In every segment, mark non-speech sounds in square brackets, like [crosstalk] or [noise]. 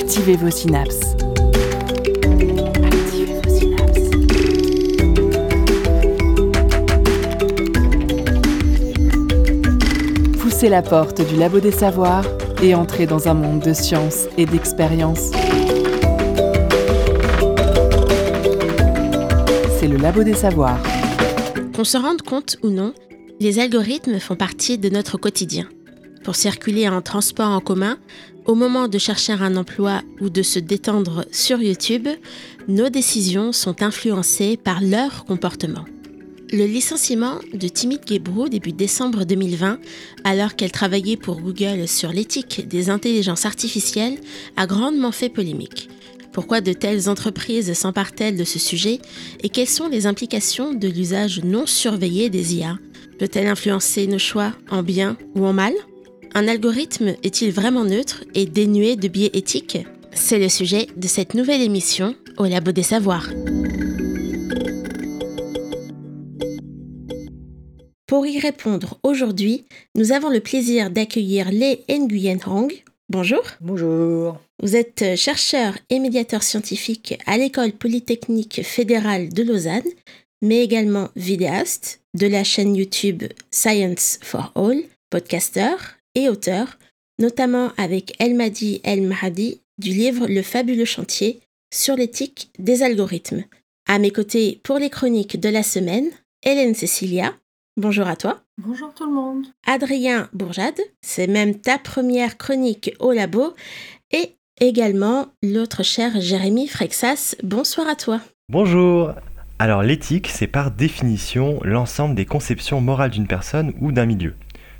Activez vos synapses. Activez. Poussez la porte du labo des savoirs et entrez dans un monde de science et d'expérience. C'est le labo des savoirs. Qu'on se rende compte ou non, les algorithmes font partie de notre quotidien. Pour circuler en transport en commun, au moment de chercher un emploi ou de se détendre sur YouTube, nos décisions sont influencées par leur comportement. Le licenciement de Timid Gebru début décembre 2020, alors qu'elle travaillait pour Google sur l'éthique des intelligences artificielles, a grandement fait polémique. Pourquoi de telles entreprises s'emparent-elles de ce sujet et quelles sont les implications de l'usage non surveillé des IA Peut-elle influencer nos choix en bien ou en mal? Un algorithme est-il vraiment neutre et dénué de biais éthiques? C'est le sujet de cette nouvelle émission au Labo des Savoirs. Pour y répondre aujourd'hui, nous avons le plaisir d'accueillir Lê Nguyen Hong. Bonjour. Bonjour. Vous êtes chercheur et médiateur scientifique à l'École polytechnique fédérale de Lausanne, mais également vidéaste de la chaîne YouTube Science for All, podcasteur et auteur, notamment avec El Mahdi El Mahdi du livre Le fabuleux chantier sur l'éthique des algorithmes. À mes côtés pour les chroniques de la semaine, Hélène Cécilia. Bonjour à toi. Bonjour tout le monde. Adrien Bourjade, c'est même ta première chronique au labo. Et également l'autre cher Jérémy Frexas. Bonsoir à toi. Bonjour. Alors l'éthique, c'est par définition l'ensemble des conceptions morales d'une personne ou d'un milieu.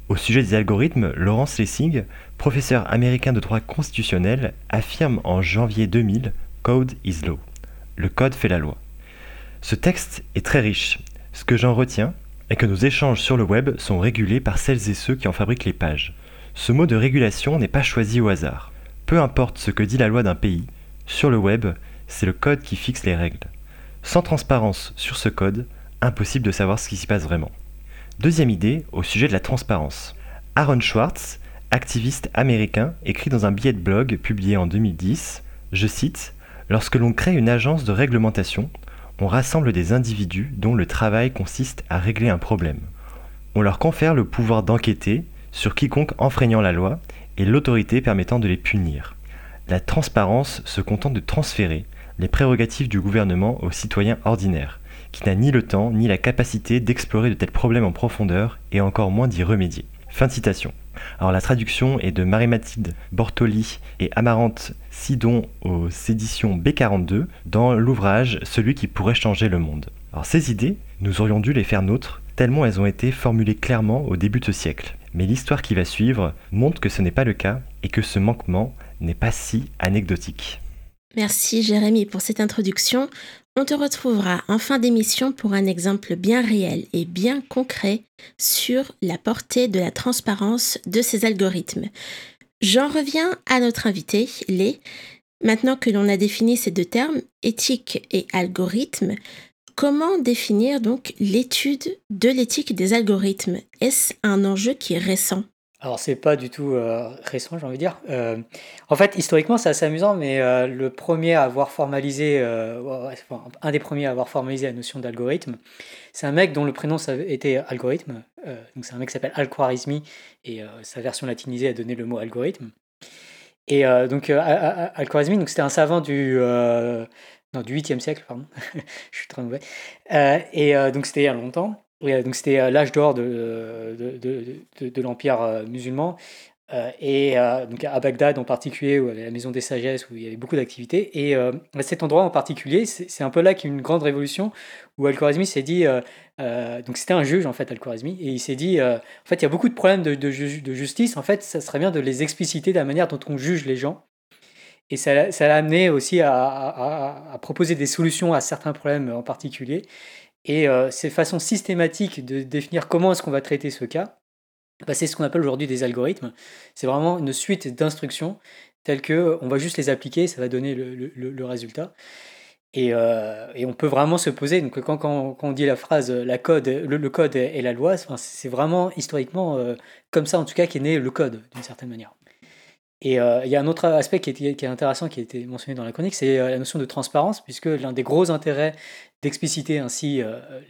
Au sujet des algorithmes, Lawrence Lessig, professeur américain de droit constitutionnel, affirme en janvier 2000 Code is law. Le code fait la loi. Ce texte est très riche. Ce que j'en retiens, et que nos échanges sur le web sont régulés par celles et ceux qui en fabriquent les pages. Ce mot de régulation n'est pas choisi au hasard. Peu importe ce que dit la loi d'un pays, sur le web, c'est le code qui fixe les règles. Sans transparence sur ce code, impossible de savoir ce qui s'y passe vraiment. Deuxième idée, au sujet de la transparence. Aaron Schwartz, activiste américain, écrit dans un billet de blog publié en 2010, je cite, Lorsque l'on crée une agence de réglementation, on rassemble des individus dont le travail consiste à régler un problème. On leur confère le pouvoir d'enquêter sur quiconque enfreignant la loi et l'autorité permettant de les punir. La transparence se contente de transférer les prérogatives du gouvernement aux citoyens ordinaires, qui n'a ni le temps ni la capacité d'explorer de tels problèmes en profondeur et encore moins d'y remédier. Fin de citation. Alors la traduction est de Marie-Mathilde Bortoli et Amarante Sidon aux éditions B42 dans l'ouvrage Celui qui pourrait changer le monde. Alors ces idées, nous aurions dû les faire nôtres tellement elles ont été formulées clairement au début de ce siècle. Mais l'histoire qui va suivre montre que ce n'est pas le cas et que ce manquement n'est pas si anecdotique. Merci Jérémy pour cette introduction. On te retrouvera en fin d'émission pour un exemple bien réel et bien concret sur la portée de la transparence de ces algorithmes. J'en reviens à notre invité, Lé. Maintenant que l'on a défini ces deux termes, éthique et algorithme, comment définir donc l'étude de l'éthique des algorithmes? Est-ce un enjeu qui est récent? Alors c'est pas du tout euh, récent, j'ai envie de dire. Euh, en fait, historiquement, c'est assez amusant, mais euh, le premier à avoir formalisé, un des premiers à avoir formalisé la notion d'algorithme, c'est un mec dont le prénom était algorithme. donc c'est un mec qui s'appelle Al-Khwarizmi et sa version latinisée a donné le mot algorithme. Et donc Al-Khwarizmi, c'était un savant du non, du 8e siècle, pardon. [laughs] Je suis très mauvais. et donc c'était il y a longtemps. Euh, donc c'était euh, l'âge d'or de, de, de, l'Empire euh, musulman. et donc à Bagdad en particulier, où il y avait la maison des sagesses, où il y avait beaucoup d'activités. Et à cet endroit en particulier, c'est un peu là qu'il y a eu une grande révolution, où Al-Khwarizmi s'est dit, donc c'était un juge en fait, Al-Khwarizmi, et il s'est dit, en fait, il y a beaucoup de problèmes de, de, justice, en fait, ça serait bien de les expliciter de la manière dont on juge les gens. Et ça, l'a amené aussi à, proposer des solutions à certains problèmes en particulier. Et euh, ces façons systématiques de définir comment est-ce qu'on va traiter ce cas, bah, c'est ce qu'on appelle aujourd'hui des algorithmes. C'est vraiment une suite d'instructions telles que euh, on va juste les appliquer, ça va donner le, résultat. Euh, et, on peut vraiment se poser, donc quand, on dit la phrase code, le, code est la loi, c'est vraiment historiquement comme ça en tout cas qu'est né le code d'une certaine manière. Et euh, il y a un autre aspect qui est, intéressant, qui a été mentionné dans la chronique, c'est la notion de transparence, puisque l'un des gros intérêts d'expliciter ainsi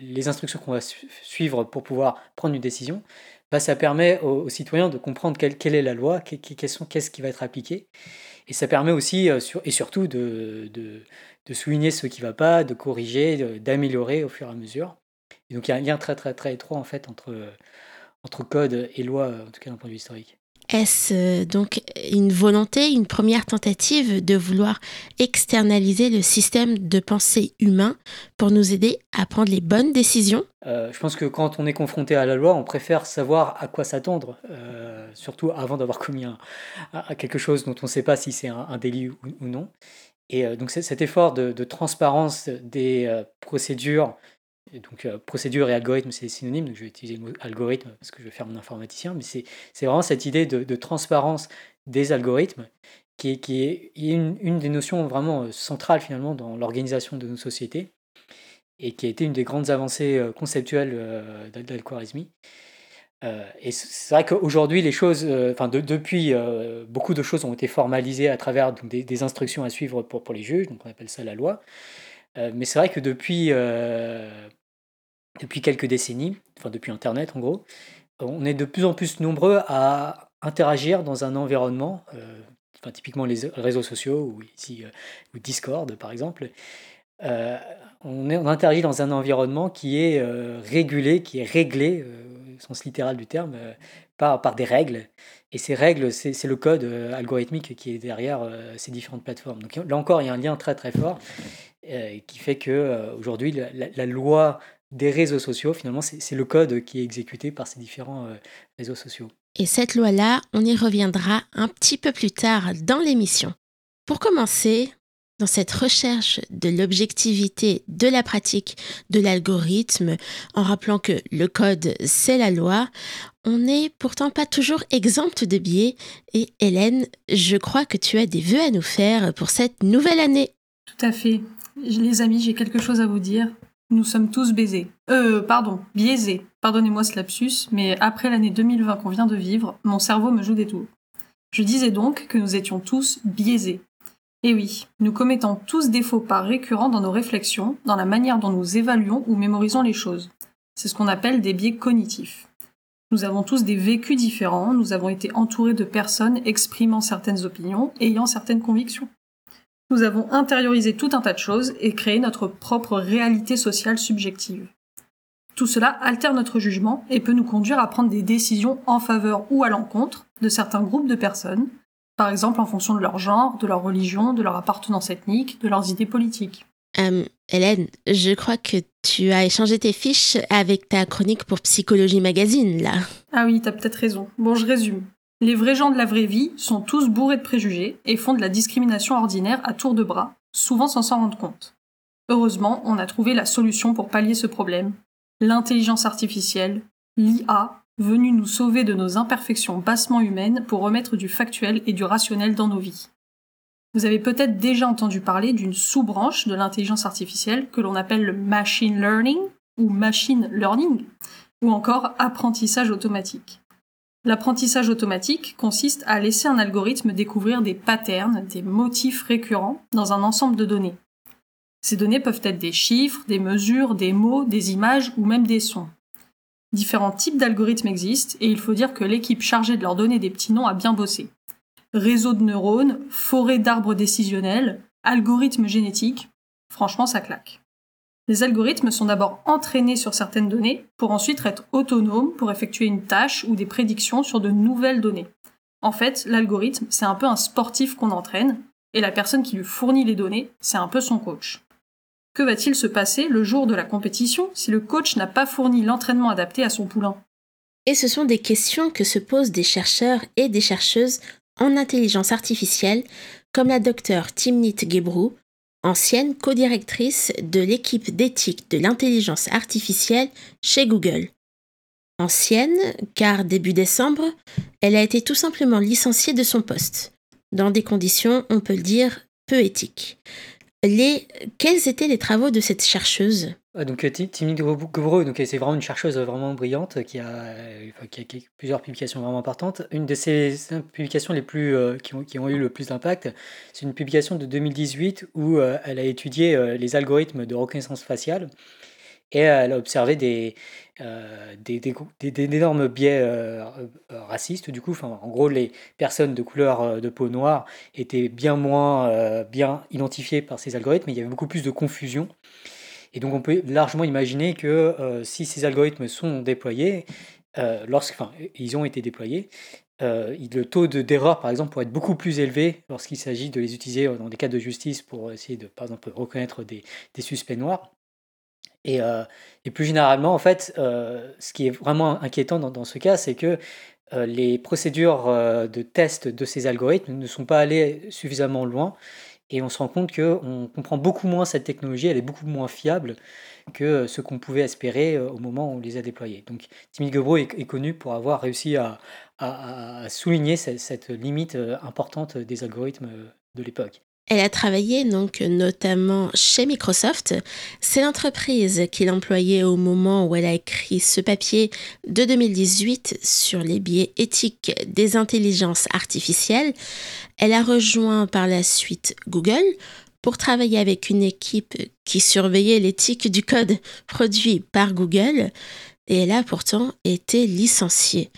les instructions qu'on va suivre pour pouvoir prendre une décision, bah, ça permet aux, citoyens de comprendre quelle, est la loi, qu'est-ce qui va être appliqué. Et ça permet aussi, et surtout, de, souligner ce qui ne va pas, de corriger, d'améliorer au fur et à mesure. Donc il y a un lien très très très étroit en fait entre code et loi, en tout cas d'un point de vue historique. Est-ce euh, donc une volonté, une première tentative de vouloir externaliser le système de pensée humain pour nous aider à prendre les bonnes décisions? Euh, Je pense que quand on est confronté à la loi, on préfère savoir à quoi s'attendre, euh, surtout avant d'avoir commis à quelque chose dont on ne sait pas si c'est un, délit ou, non. Et donc cet effort de, de transparence des procédures donc, euh, procédure et algorithme, c'est synonyme, donc je vais utiliser le mot algorithme parce que je vais faire mon informaticien, mais c'est vraiment cette idée de, transparence des algorithmes qui est, qui est une, une, des notions vraiment euh, centrales finalement dans l'organisation de nos sociétés et qui a été une des grandes avancées euh, conceptuelles d'Al-Khwarizmi. et c'est vrai qu'aujourd'hui, les choses, enfin depuis, beaucoup de choses ont été formalisées à travers des, des, instructions à suivre pour, pour les juges, donc on appelle ça la loi. mais c'est vrai que depuis depuis quelques décennies, enfin depuis Internet en gros, on est de plus en plus nombreux à interagir dans un environnement, euh, enfin, typiquement les réseaux sociaux ou euh, Discord par exemple. Euh, on, est, on, interagit dans un environnement qui est régulé, qui est réglé, au sens littéral du terme, par, par des règles. Et ces règles, c'est le code algorithmique qui est derrière ces différentes plateformes. Donc là encore, il y a un lien très très fort qui fait que aujourd'hui la, loi des réseaux sociaux, finalement, c'est le code qui est exécuté par ces différents euh, réseaux sociaux. Et cette loi-là, on y reviendra un petit peu plus tard dans l'émission. Pour commencer, dans cette recherche de l'objectivité de la pratique de l'algorithme, en rappelant que le code, c'est la loi, on n'est pourtant pas toujours exempt de biais. Et Hélène, je crois que tu as des vœux à nous faire pour cette nouvelle année. Tout à fait. Les amis, j'ai quelque chose à vous dire. Nous sommes tous baisés. Euh, pardon, biaisés. Pardonnez-moi ce lapsus, mais après l'année 2020 qu'on vient de vivre, mon cerveau me joue des tours. Je disais donc que nous étions tous biaisés. Et oui, nous commettons tous des faux pas récurrents dans nos réflexions, dans la manière dont nous évaluons ou mémorisons les choses. C'est ce qu'on appelle des biais cognitifs. Nous avons tous des vécus différents, nous avons été entourés de personnes exprimant certaines opinions, ayant certaines convictions. Nous avons intériorisé tout un tas de choses et créé notre propre réalité sociale subjective. Tout cela altère notre jugement et peut nous conduire à prendre des décisions en faveur ou à l'encontre de certains groupes de personnes, par exemple en fonction de leur genre, de leur religion, de leur appartenance ethnique, de leurs idées politiques. Euh, Hélène, je crois que tu as échangé tes fiches avec ta chronique pour Psychologie Magazine, là. Ah oui, t'as peut-être raison. Bon, je résume. Les vrais gens de la vraie vie sont tous bourrés de préjugés et font de la discrimination ordinaire à tour de bras, souvent sans s'en rendre compte. Heureusement, on a trouvé la solution pour pallier ce problème. L'intelligence artificielle, l'IA, venue nous sauver de nos imperfections bassement humaines pour remettre du factuel et du rationnel dans nos vies. Vous avez peut-être déjà entendu parler d'une sous-branche de l'intelligence artificielle que l'on appelle le machine learning ou machine learning, ou encore apprentissage automatique. L'apprentissage automatique consiste à laisser un algorithme découvrir des patterns, des motifs récurrents dans un ensemble de données. Ces données peuvent être des chiffres, des mesures, des mots, des images ou même des sons. Différents types d'algorithmes existent et il faut dire que l'équipe chargée de leur donner des petits noms a bien bossé. Réseau de neurones, forêt d'arbres décisionnels, algorithmes génétiques, franchement ça claque. Les algorithmes sont d'abord entraînés sur certaines données pour ensuite être autonomes pour effectuer une tâche ou des prédictions sur de nouvelles données. En fait, l'algorithme, c'est un peu un sportif qu'on entraîne, et la personne qui lui fournit les données, c'est un peu son coach. Que va-t-il se passer le jour de la compétition si le coach n'a pas fourni l'entraînement adapté à son poulain? Et ce sont des questions que se posent des chercheurs et des chercheuses en intelligence artificielle, comme la docteure Timnit Gebru, ancienne codirectrice de l'équipe d'éthique de l'intelligence artificielle chez Google. Ancienne, car début décembre, elle a été tout simplement licenciée de son poste, dans des conditions, on peut le dire, peu éthiques. Les... Quels étaient les travaux de cette chercheuse? Donc Timmy Gobro, donc c'est vraiment une chercheuse vraiment brillante qui a, plusieurs publications vraiment importantes. Une de ses publications les plus qui, ont, eu le plus d'impact, c'est une publication de 2018 où elle a étudié les algorithmes de reconnaissance faciale et elle a observé des, euh, des, d'énormes biais euh, euh, racistes. Du coup, en gros, les personnes de couleur de peau noire étaient bien moins bien identifiées par ces algorithmes, mais il y avait beaucoup plus de confusion. Et donc, on peut largement imaginer que si ces algorithmes sont déployés, lorsqu'ils ils ont été déployés, le taux d'erreur, par exemple, pourrait être beaucoup plus élevé lorsqu'il s'agit de les utiliser dans des cas de justice pour essayer de, par exemple, reconnaître des, suspects noirs. Et, euh, plus généralement, en fait, euh, ce qui est vraiment inquiétant dans, ce cas, c'est que euh, les procédures de test de ces algorithmes ne sont pas allées suffisamment loin. Et on se rend compte qu'on comprend beaucoup moins cette technologie, elle est beaucoup moins fiable que ce qu'on pouvait espérer au moment où on les a déployés. Donc Timmy Gebro est, connu pour avoir réussi à, souligner cette, cette, limite importante des algorithmes de l'époque. Elle a travaillé donc notamment chez Microsoft. C'est l'entreprise qu'il employait au moment où elle a écrit ce papier de 2018 sur les biais éthiques des intelligences artificielles. Elle a rejoint par la suite Google pour travailler avec une équipe qui surveillait l'éthique du code produit par Google et elle a pourtant été licenciée.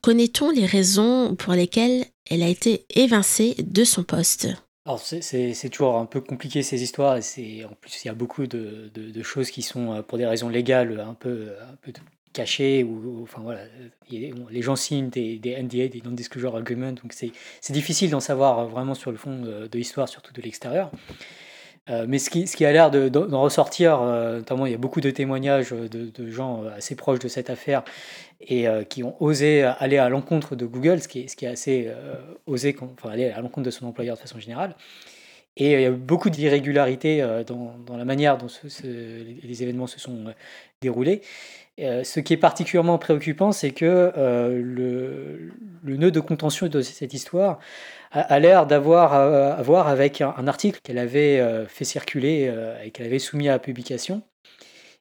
Connaît-on les raisons pour lesquelles elle a été évincée de son poste? Alors c'est toujours un peu compliqué ces histoires, et en plus il y a beaucoup de, de, choses qui sont euh, pour des raisons légales un peu, un peu cachées, ou, enfin voilà, les gens signent des, des NDA, des Non-Disclosure Agreements, donc c'est difficile d'en savoir vraiment sur le fond de l'histoire, surtout de l'extérieur. Euh, mais ce qui, ce qui a l'air d'en ressortir, euh, notamment il y a beaucoup de témoignages de, de gens assez proches de cette affaire et qui ont osé aller à l'encontre de Google, ce qui est, ce qui est assez osé, enfin aller à l'encontre de son employeur de façon générale. Et il y a beaucoup d'irrégularités dans, dans, la manière dont les événements se sont déroulés. ce qui est particulièrement préoccupant, c'est que le, le, nœud de contention de cette histoire a, l'air d'avoir à, voir avec un, article qu'elle avait fait circuler et qu'elle avait soumis à publication.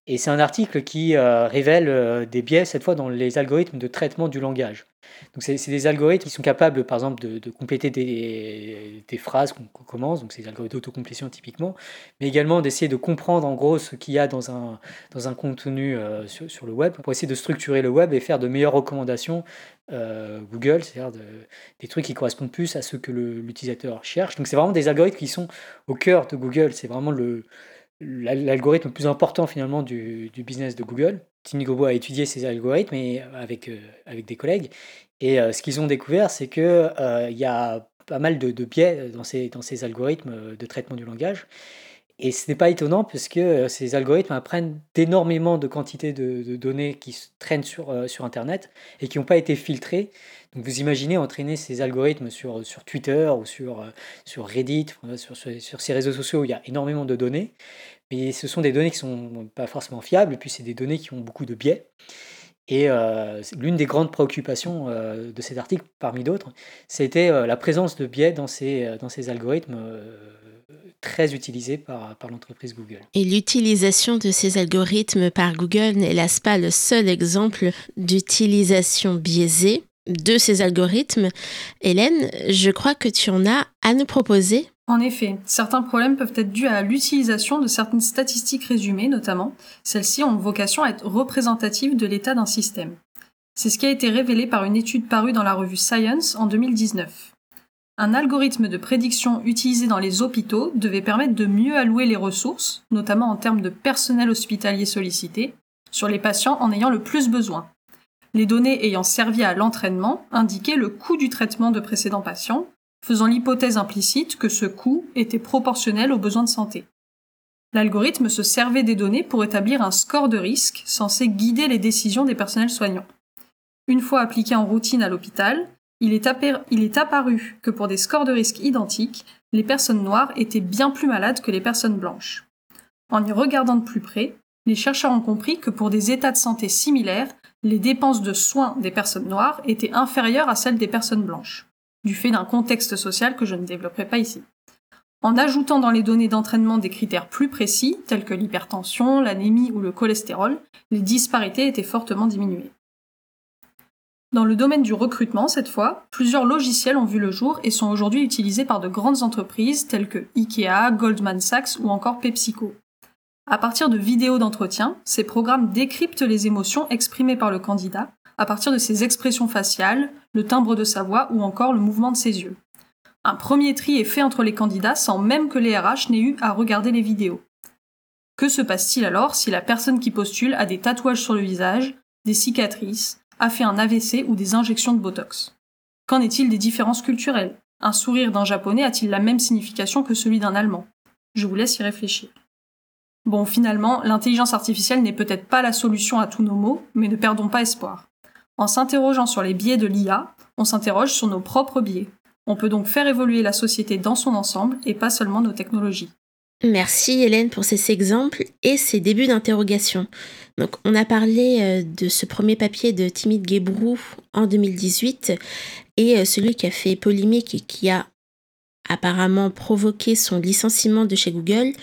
Et c'est un article qui euh, révèle euh, des biais, cette fois, dans les algorithmes de traitement du langage. Donc, c'est des algorithmes qui sont capables, par exemple, de, compléter des, phrases qu'on commence, donc c'est des algorithmes d'autocomplétion typiquement, mais également d'essayer de comprendre en gros ce qu'il y a dans un, dans un contenu euh, sur, sur, le web pour essayer de structurer le web et faire de meilleures recommandations Google, c'est-à-dire de, des trucs qui correspondent plus à ce que l'utilisateur cherche. Donc, c'est vraiment des algorithmes qui sont au cœur de Google. C'est vraiment le l'algorithme le plus important finalement du, du business de Google. Tim Gobo a étudié ces algorithmes euh, avec, euh, avec des collègues. Et euh, ce qu'ils ont découvert, c'est qu'il il y a pas mal de, de, biais dans ces, dans ces algorithmes de traitement du langage. Et ce n'est pas étonnant puisque ces algorithmes apprennent d'énormément de quantités de, de, données qui traînent sur, sur Internet et qui n'ont pas été filtrées. Donc vous imaginez entraîner ces algorithmes sur, sur Twitter ou sur, sur Reddit, sur, ces réseaux sociaux où il y a énormément de données. Mais ce sont des données qui ne sont pas forcément fiables, puis c'est des données qui ont beaucoup de biais. Et euh, l'une des grandes préoccupations euh, de cet article, parmi d'autres, c'était euh, la présence de biais dans ces, dans ces algorithmes très utilisés par, par l'entreprise Google. Et l'utilisation de ces algorithmes par Google n'est, hélas, pas le seul exemple d'utilisation biaisée de ces algorithmes. Hélène, je crois que tu en as à nous proposer. En effet, certains problèmes peuvent être dus à l'utilisation de certaines statistiques résumées notamment. Celles-ci ont vocation à être représentatives de l'état d'un système. C'est ce qui a été révélé par une étude parue dans la revue Science en 2019. Un algorithme de prédiction utilisé dans les hôpitaux devait permettre de mieux allouer les ressources, notamment en termes de personnel hospitalier sollicité, sur les patients en ayant le plus besoin. Les données ayant servi à l'entraînement indiquaient le coût du traitement de précédents patients, faisant l'hypothèse implicite que ce coût était proportionnel aux besoins de santé. L'algorithme se servait des données pour établir un score de risque censé guider les décisions des personnels soignants. Une fois appliqué en routine à l'hôpital, il est, apparu que pour des scores de risque identiques, les personnes noires étaient bien plus malades que les personnes blanches. En y regardant de plus près, les chercheurs ont compris que pour des états de santé similaires, les dépenses de soins des personnes noires étaient inférieures à celles des personnes blanches du fait d'un contexte social que je ne développerai pas ici. En ajoutant dans les données d'entraînement des critères plus précis, tels que l'hypertension, l'anémie ou le cholestérol, les disparités étaient fortement diminuées. Dans le domaine du recrutement, cette fois, plusieurs logiciels ont vu le jour et sont aujourd'hui utilisés par de grandes entreprises telles que IKEA, Goldman Sachs ou encore PepsiCo. À partir de vidéos d'entretien, ces programmes décryptent les émotions exprimées par le candidat à partir de ses expressions faciales, le timbre de sa voix ou encore le mouvement de ses yeux. Un premier tri est fait entre les candidats sans même que les RH n'aient eu à regarder les vidéos. Que se passe-t-il alors si la personne qui postule a des tatouages sur le visage, des cicatrices, a fait un AVC ou des injections de Botox? Qu'en est-il des différences culturelles? Un sourire d'un japonais a-t-il la même signification que celui d'un allemand? Je vous laisse y réfléchir. Bon, finalement, l'intelligence artificielle n'est peut-être pas la solution à tous nos maux, mais ne perdons pas espoir. En s'interrogeant sur les biais de l'IA, on s'interroge sur nos propres biais. On peut donc faire évoluer la société dans son ensemble et pas seulement nos technologies. Merci Hélène pour ces exemples et ces débuts d'interrogation. Donc, on a parlé euh, de ce premier papier de Timide Guébrou en 2018 et euh, celui qui a fait polémique et qui a apparemment provoqué son licenciement de chez Google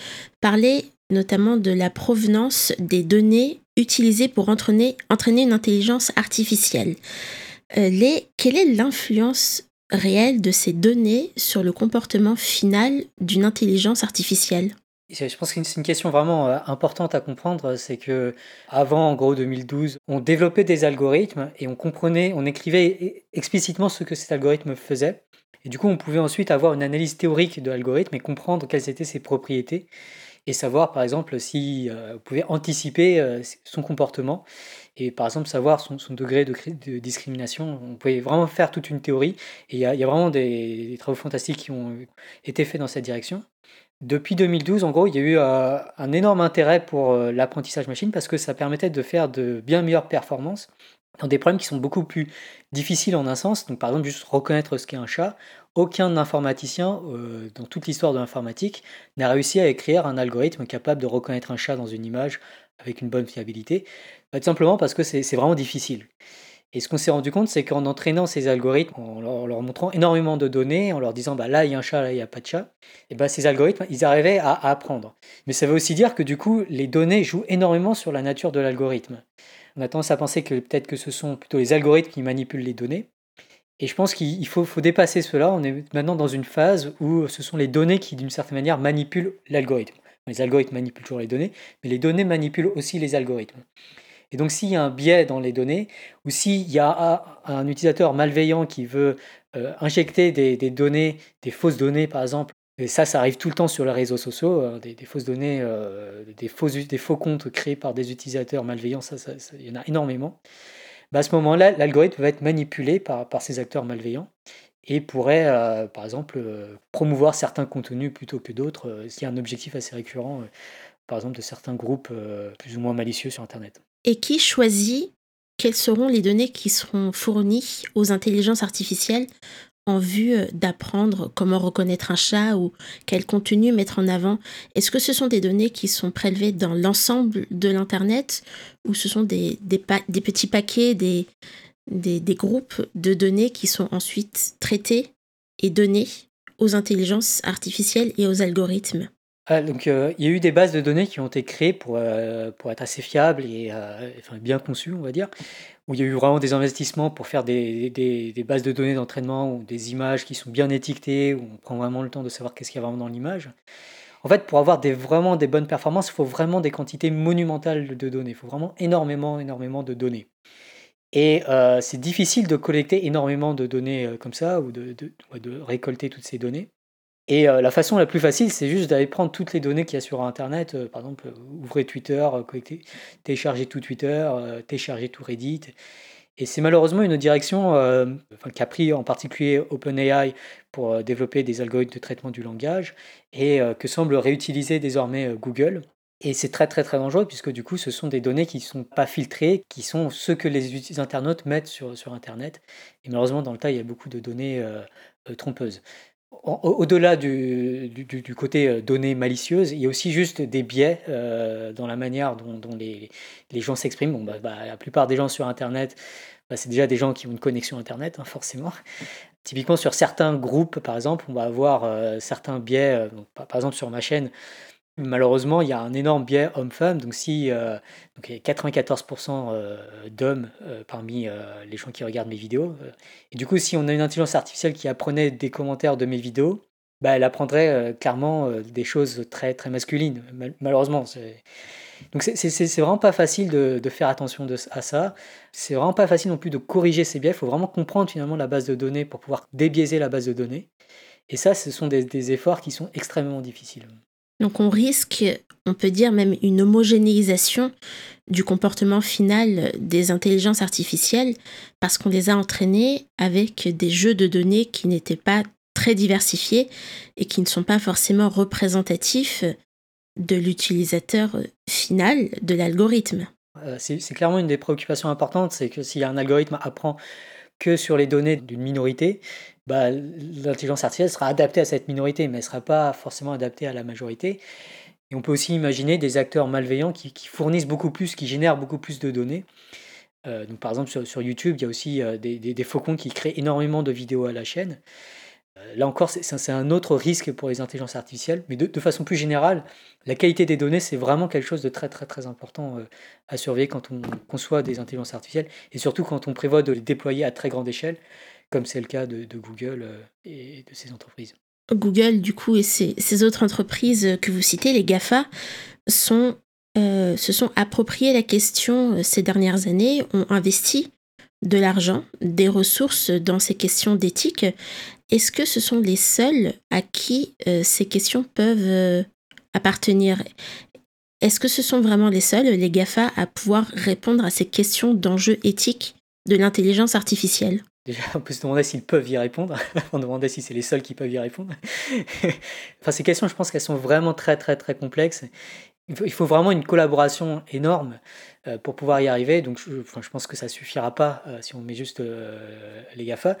parlait notamment de la provenance des données utilisées pour entraîner, une intelligence artificielle. Euh, quelle est l'influence réelle de ces données sur le comportement final d'une intelligence artificielle? Je pense que c'est une question vraiment euh, importante à comprendre, c'est que avant, en gros, 2012, on développait des algorithmes et on comprenait, on écrivait explicitement ce que cet algorithme faisait. Et du coup, on pouvait ensuite avoir une analyse théorique de l'algorithme et comprendre quelles étaient ses propriétés et savoir, par exemple, si euh, on pouvait anticiper euh, son comportement et, par exemple, savoir son, degré de, discrimination. On pouvait vraiment faire toute une théorie et il y, a vraiment des travaux fantastiques qui ont été faits dans cette direction. Depuis 2012, en gros, il y a eu euh, un énorme intérêt pour euh, l'apprentissage machine parce que ça permettait de faire de bien meilleures performances dans des problèmes qui sont beaucoup plus difficiles en un sens. Donc, par exemple, juste reconnaître ce qu'est un chat. Aucun informaticien euh, dans toute l'histoire de l'informatique n'a réussi à écrire un algorithme capable de reconnaître un chat dans une image avec une bonne fiabilité, bah, tout simplement parce que c'est vraiment difficile. Et ce qu'on s'est rendu compte, c'est qu'en entraînant ces algorithmes, en leur, montrant énormément de données, en leur disant bah, là il y a un chat, là il n'y a pas de chat, et bah, ces algorithmes, ils arrivaient à, apprendre. Mais ça veut aussi dire que du coup, les données jouent énormément sur la nature de l'algorithme. On a tendance à penser que peut-être que ce sont plutôt les algorithmes qui manipulent les données. Et je pense qu'il faut, dépasser cela. On est maintenant dans une phase où ce sont les données qui, d'une certaine manière, manipulent l'algorithme. Les algorithmes manipulent toujours les données, mais les données manipulent aussi les algorithmes. Et donc s'il y a un biais dans les données, ou s'il y a un utilisateur malveillant qui veut euh, injecter des, données, des fausses données par exemple, et ça, ça arrive tout le temps sur les réseaux sociaux, hein, des, fausses données, euh, des, faux, comptes créés par des utilisateurs malveillants, il y en a énormément. Bah, à ce moment-là, l'algorithme va être manipulé par, ces acteurs malveillants et pourrait, euh, par exemple, promouvoir certains contenus plutôt que d'autres, s'il y a un objectif assez récurrent, par exemple, de certains groupes plus ou moins malicieux sur Internet. Et qui choisit quelles seront les données qui seront fournies aux intelligences artificielles en vue euh, d'apprendre comment reconnaître un chat ou quel contenu mettre en avant. Est-ce que ce sont des données qui sont prélevées dans l'ensemble de l'Internet ou ce sont des, petits paquets, des, groupes de données qui sont ensuite traités et donnés aux intelligences artificielles et aux algorithmes? Ah, donc, euh, il y a eu des bases de données qui ont été créées pour, euh, pour être assez fiables et bien conçues, on va dire, où il y a eu vraiment des investissements pour faire des, bases de données d'entraînement ou des images qui sont bien étiquetées, où on prend vraiment le temps de savoir qu'est-ce qu'il y a vraiment dans l'image. En fait, pour avoir des, vraiment des bonnes performances, il faut vraiment des quantités monumentales de données. Il faut vraiment énormément, énormément de données. Et c'est difficile de collecter énormément de données comme ça ou de récolter toutes ces données. Et euh, la façon la plus facile, c'est juste d'aller prendre toutes les données qu'il y a sur Internet. Euh, par exemple, euh, ouvrez Twitter, téléchargez tout Twitter, téléchargez tout Reddit. Et c'est malheureusement une direction qu'a pris en particulier OpenAI pour développer des algorithmes de traitement du langage et que semble réutiliser désormais Google. Et c'est très très très dangereux puisque du coup ce sont des données qui ne sont pas filtrées, qui sont ce que les internautes mettent sur, sur Internet. Et malheureusement dans le tas il y a beaucoup de données trompeuses. Au-delà du, côté données malicieuses, il y a aussi juste des biais dans la manière dont, les, gens s'expriment. Bon, bah, bah, la plupart des gens sur Internet, bah, c'est déjà des gens qui ont une connexion Internet, hein, forcément. Typiquement, sur certains groupes, par exemple, on va avoir certains biais. par exemple, sur ma chaîne, Malheureusement, il y a un énorme biais homme-femme. Donc, si euh, donc il y a 94% euh, d'hommes euh, parmi les gens qui regardent mes vidéos, et du coup, si on a une intelligence artificielle qui apprenait des commentaires de mes vidéos, bah, elle apprendrait clairement des choses très, très masculines. malheureusement, donc c'est vraiment pas facile de, faire attention à ça. C'est vraiment pas facile non plus de corriger ces biais. Il faut vraiment comprendre finalement la base de données pour pouvoir débiaiser la base de données. Et ça, ce sont des efforts qui sont extrêmement difficiles. Donc on risque, on peut dire même une homogénéisation du comportement final des intelligences artificielles parce qu'on les a entraînées avec des jeux de données qui n'étaient pas très diversifiés et qui ne sont pas forcément représentatifs de l'utilisateur final de l'algorithme. Euh, c'est clairement une des préoccupations importantes, c'est que si un algorithme apprend sur les données d'une minorité, bah, l'intelligence artificielle sera adaptée à cette minorité, mais elle ne sera pas forcément adaptée à la majorité. Et on peut aussi imaginer des acteurs malveillants qui, fournissent beaucoup plus, qui génèrent beaucoup plus de données. Euh, par exemple sur, YouTube, il y a aussi euh, des, faucons qui créent énormément de vidéos à la chaîne. Euh, là encore, c'est un autre risque pour les intelligences artificielles, mais de, façon plus générale, la qualité des données, c'est vraiment quelque chose de très très très important à surveiller quand on conçoit des intelligences artificielles, et surtout quand on prévoit de les déployer à très grande échelle comme c'est le cas de, Google euh, et de ses entreprises. Google, du coup, et ces, autres entreprises que vous citez, les GAFA, euh, se sont appropriées la question euh, ces dernières années, ont investi de l'argent, des ressources dans ces questions d'éthique. Est-ce que ce sont les seuls à qui ces questions peuvent appartenir? Est-ce que ce sont vraiment les seuls, les GAFA, à pouvoir répondre à ces questions d'enjeux éthiques de l'intelligence artificielle? Déjà, on peut se demander s'ils peuvent y répondre. [laughs] on demandait si c'est les seuls qui peuvent y répondre. [laughs] enfin, ces questions, je pense qu'elles sont vraiment très, très, très complexes. Il faut, vraiment une collaboration énorme euh, pour pouvoir y arriver. Donc, je, pense que ça suffira pas euh, si on met juste euh, les GAFA.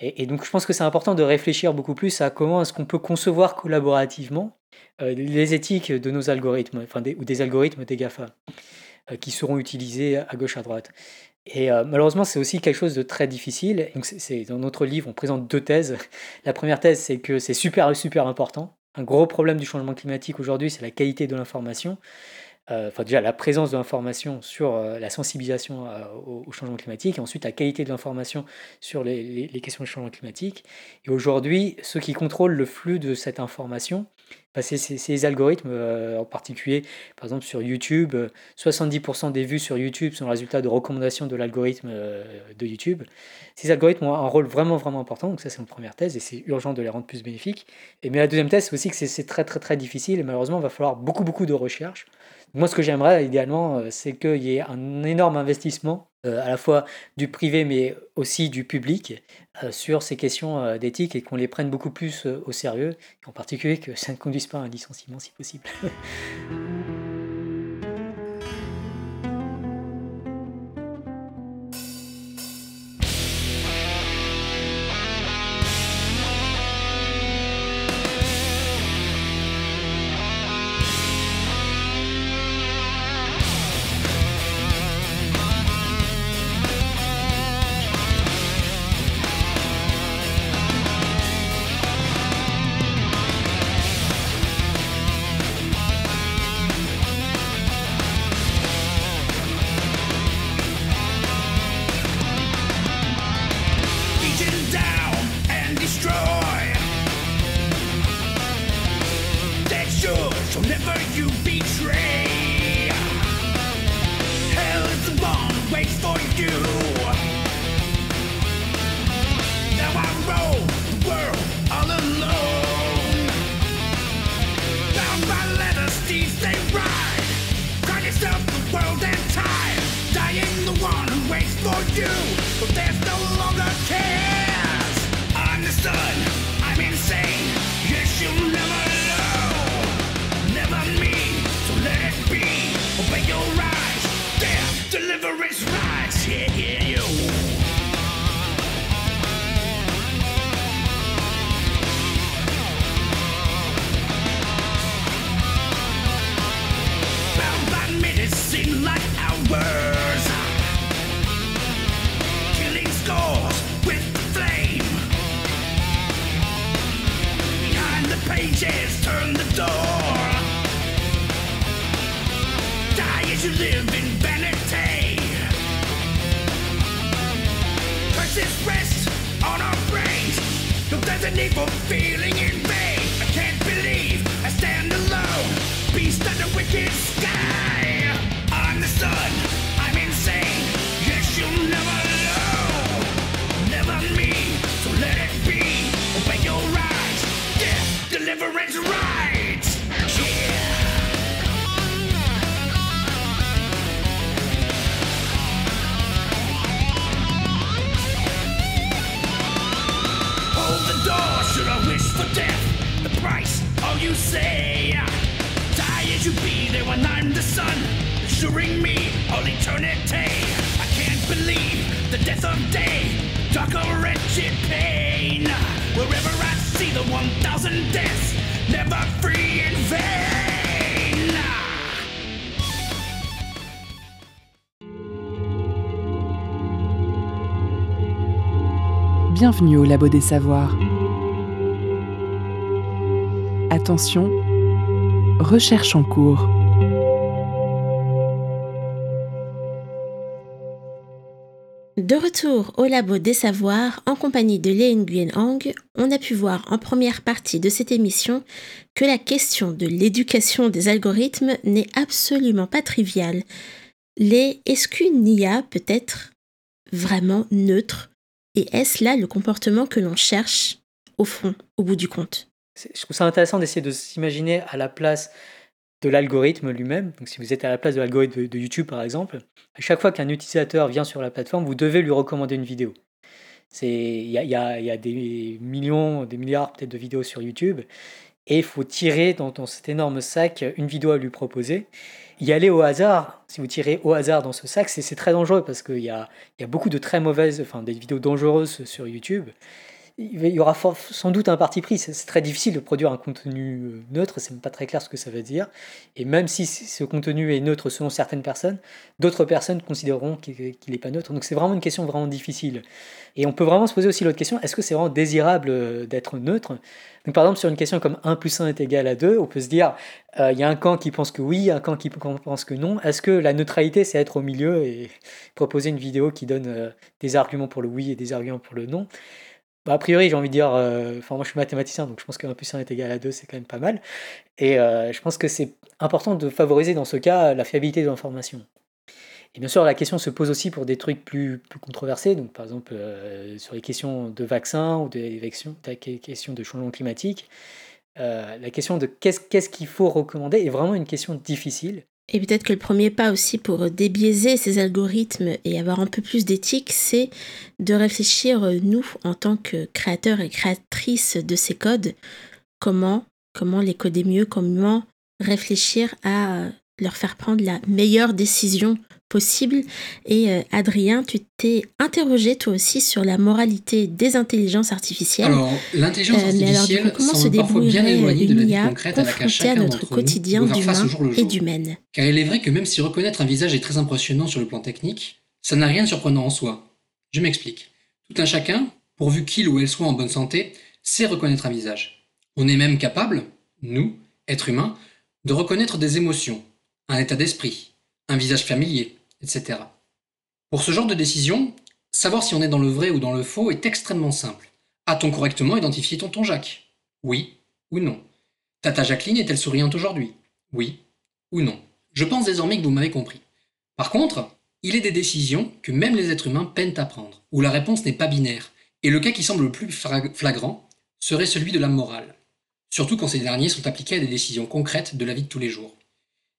Et, donc, je pense que c'est important de réfléchir beaucoup plus à comment est-ce qu'on peut concevoir collaborativement les éthiques de nos algorithmes, ou des algorithmes des GAFA, qui seront utilisés à gauche, à droite. Et euh, malheureusement, c'est aussi quelque chose de très difficile. Donc, dans notre livre, on présente deux thèses. [laughs] La première thèse, c'est que c'est super, super important. Un gros problème du changement climatique aujourd'hui, c'est la qualité de l'information. Euh, enfin, déjà, la présence de l'information sur euh, la sensibilisation au, changement climatique, et ensuite la qualité de l'information sur les, questions du changement climatique. Et aujourd'hui, ceux qui contrôlent le flux de cette information, bah, c'est ces algorithmes, euh, en particulier, par exemple sur YouTube, 70% euh, des vues sur YouTube sont le résultat de recommandations de l'algorithme euh, de YouTube. Ces algorithmes ont un rôle vraiment, vraiment important, donc ça c'est une première thèse, et c'est urgent de les rendre plus bénéfiques. Et, mais la deuxième thèse, c'est aussi que c'est très, très, très difficile, et malheureusement, il va falloir beaucoup, beaucoup de recherche. Moi, ce que j'aimerais idéalement, c'est qu'il y ait un énorme investissement euh, à la fois du privé mais aussi du public euh, sur ces questions euh, d'éthique et qu'on les prenne beaucoup plus au sérieux, en particulier que ça ne conduise pas à un licenciement si possible. [laughs] killing scores with flame. Behind the pages, turn the door. Die as you live in vanity. On our evil feeling in. I can't believe I stand alone. Beast of the wicked. For death? The price, all you say. Die as you be, there when I'm the sun, assuring me all eternity. I can't believe the death of day, dark or wretched pain. Wherever I see the 1,000 deaths, never free in vain. Bienvenue au Labo des Savoirs. Attention, recherche en cours. De retour au labo des savoirs en compagnie de Lé Nguyen Hang, on a pu voir en première partie de cette émission que la question de l'éducation des algorithmes n'est absolument pas triviale. Les est-ce qu'une IA peut être vraiment neutre? Et est-ce là le comportement que l'on cherche au fond, au bout du compte? Je trouve ça intéressant d'essayer de s'imaginer à la place de l'algorithme lui-même. Donc, si vous êtes à la place de l'algorithme de, YouTube, par exemple, à chaque fois qu'un utilisateur vient sur la plateforme, vous devez lui recommander une vidéo. Il y a, des millions, des milliards peut-être de vidéos sur YouTube. Et il faut tirer dans, cet énorme sac une vidéo à lui proposer. Y aller au hasard, si vous tirez au hasard dans ce sac, c'est très dangereux parce qu'il y a, y a beaucoup de très mauvaises, enfin des vidéos dangereuses sur YouTube il y aura sans doute un parti pris. C'est très difficile de produire un contenu euh, neutre, c'est pas très clair ce que ça veut dire. Et même si ce contenu est neutre selon certaines personnes, d'autres personnes considéreront qu'il n'est pas neutre. Donc c'est vraiment une question vraiment difficile. Et on peut vraiment se poser aussi l'autre question, est-ce que c'est vraiment désirable euh, d'être neutre? Donc par exemple sur une question comme 1 plus 1 est égal à 2, on peut se dire, euh, il y a un camp qui pense que oui, un camp qui pense que non. Est-ce que la neutralité c'est être au milieu et proposer une vidéo qui donne des arguments pour le oui et des arguments pour le non? Bah, a priori, j'ai envie de dire, euh, enfin moi je suis mathématicien, donc je pense que 1 plus 1 est égal à 2, c'est quand même pas mal. Et euh, je pense que c'est important de favoriser dans ce cas la fiabilité de l'information. Et bien sûr, la question se pose aussi pour des trucs plus, controversés, donc par exemple euh, sur les questions de vaccins ou des questions, de changement climatique. La question de qu'est-ce qu'il faut recommander est vraiment une question difficile. Et peut-être que le premier pas aussi pour débiaiser ces algorithmes et avoir un peu plus d'éthique, c'est de réfléchir, nous, en tant que créateurs et créatrices de ces codes, comment, comment les coder mieux, comment réfléchir à leur faire prendre la meilleure décision possible. Et euh, Adrien, tu t'es interrogé toi aussi sur la moralité des intelligences artificielles. Alors, l'intelligence Euh, mais alors, artificielle coup, comment se parfois bien éloignée de la vie concrète à laquelle notre quotidien d'humain et d'humaine Car il est vrai que même si reconnaître un visage est très impressionnant sur le plan technique, ça n'a rien de surprenant en soi. Je m'explique. Tout un chacun, pourvu qu'il ou elle soit en bonne santé, sait reconnaître un visage. On est même capable, nous, êtres humains, de reconnaître des émotions, un état d'esprit, un visage familier, etc. Pour ce genre de décision, savoir si on est dans le vrai ou dans le faux est extrêmement simple. A-t-on correctement identifié tonton Jacques? Oui ou non? Tata Jacqueline est-elle souriante aujourd'hui? Oui ou non? Je pense désormais que vous m'avez compris. Par contre, il est des décisions que même les êtres humains peinent à prendre, où la réponse n'est pas binaire, et le cas qui semble le plus flagrant serait celui de la morale, surtout quand ces derniers sont appliqués à des décisions concrètes de la vie de tous les jours.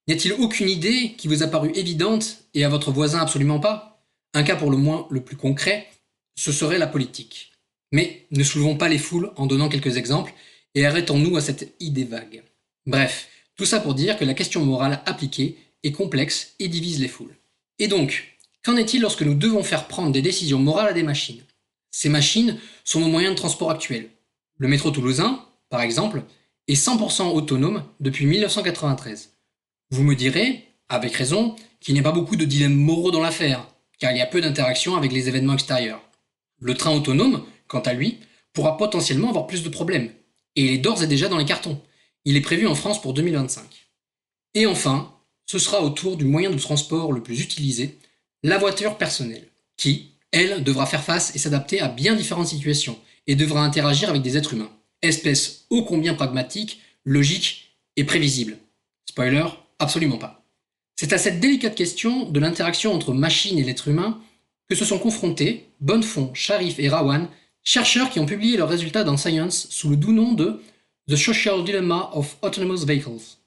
N'y a-t-il aucune idée qui vous a paru évidente et à votre voisin absolument pas? Un cas pour le moins le plus concret, ce serait la politique. Mais ne soulevons pas les foules en donnant quelques exemples et arrêtons-nous à cette idée vague. Bref, tout ça pour dire que la question morale appliquée est complexe et divise les foules. Et donc, qu'en est-il lorsque nous devons faire prendre des décisions morales à des machines? Ces machines sont nos moyens de transport actuels. Le métro toulousain, par exemple, est 100% autonome depuis 1993. Vous me direz, avec raison, qu'il n'y a pas beaucoup de dilemmes moraux dans l'affaire, car il y a peu d'interaction avec les événements extérieurs. Le train autonome, quant à lui, pourra potentiellement avoir plus de problèmes, et il est d'ores et déjà dans les cartons. Il est prévu en France pour 2025. Et enfin, ce sera autour du moyen de transport le plus utilisé, la voiture personnelle, qui, elle, devra faire face et s'adapter à bien différentes situations et devra interagir avec des êtres humains, espèce ô combien pragmatique, logique et prévisible. Spoiler, absolument pas. C'est à cette délicate question de l'interaction entre machine et l'être humain que se sont confrontés Bonnefond, Sharif et Rawan, chercheurs qui ont publié leurs résultats dans Science sous le doux nom de The Social Dilemma of Autonomous Vehicles.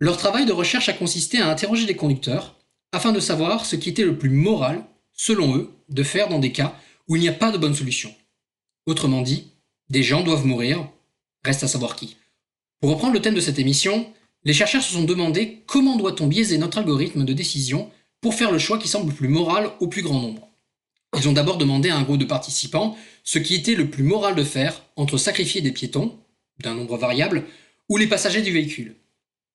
Leur travail de recherche a consisté à interroger les conducteurs afin de savoir ce qui était le plus moral, selon eux, de faire dans des cas où il n'y a pas de bonne solution. Autrement dit, des gens doivent mourir, reste à savoir qui. Pour reprendre le thème de cette émission, les chercheurs se sont demandé comment doit-on biaiser notre algorithme de décision pour faire le choix qui semble plus moral au plus grand nombre. Ils ont d'abord demandé à un groupe de participants ce qui était le plus moral de faire entre sacrifier des piétons, d'un nombre variable, ou les passagers du véhicule.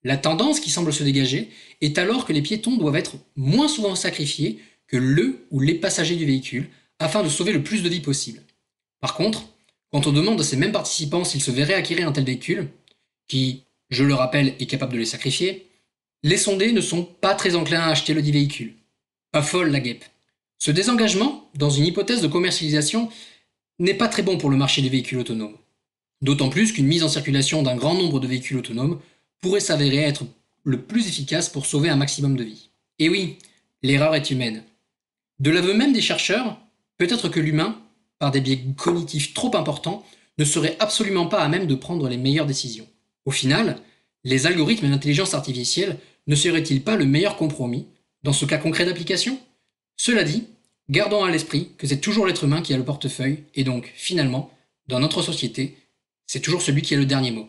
La tendance qui semble se dégager est alors que les piétons doivent être moins souvent sacrifiés que le ou les passagers du véhicule afin de sauver le plus de vies possible. Par contre, quand on demande à ces mêmes participants s'ils se verraient acquérir un tel véhicule, qui, je le rappelle, est capable de les sacrifier, les sondés ne sont pas très enclins à acheter le dit véhicule. Pas folle la guêpe. Ce désengagement, dans une hypothèse de commercialisation, n'est pas très bon pour le marché des véhicules autonomes. D'autant plus qu'une mise en circulation d'un grand nombre de véhicules autonomes pourrait s'avérer être le plus efficace pour sauver un maximum de vies. Et oui, l'erreur est humaine. De l'aveu même des chercheurs, peut-être que l'humain, par des biais cognitifs trop importants, ne serait absolument pas à même de prendre les meilleures décisions. Au final, les algorithmes et l'intelligence artificielle ne seraient-ils pas le meilleur compromis dans ce cas concret d'application? Cela dit, gardons à l'esprit que c'est toujours l'être humain qui a le portefeuille, et donc, finalement, dans notre société, c'est toujours celui qui a le dernier mot.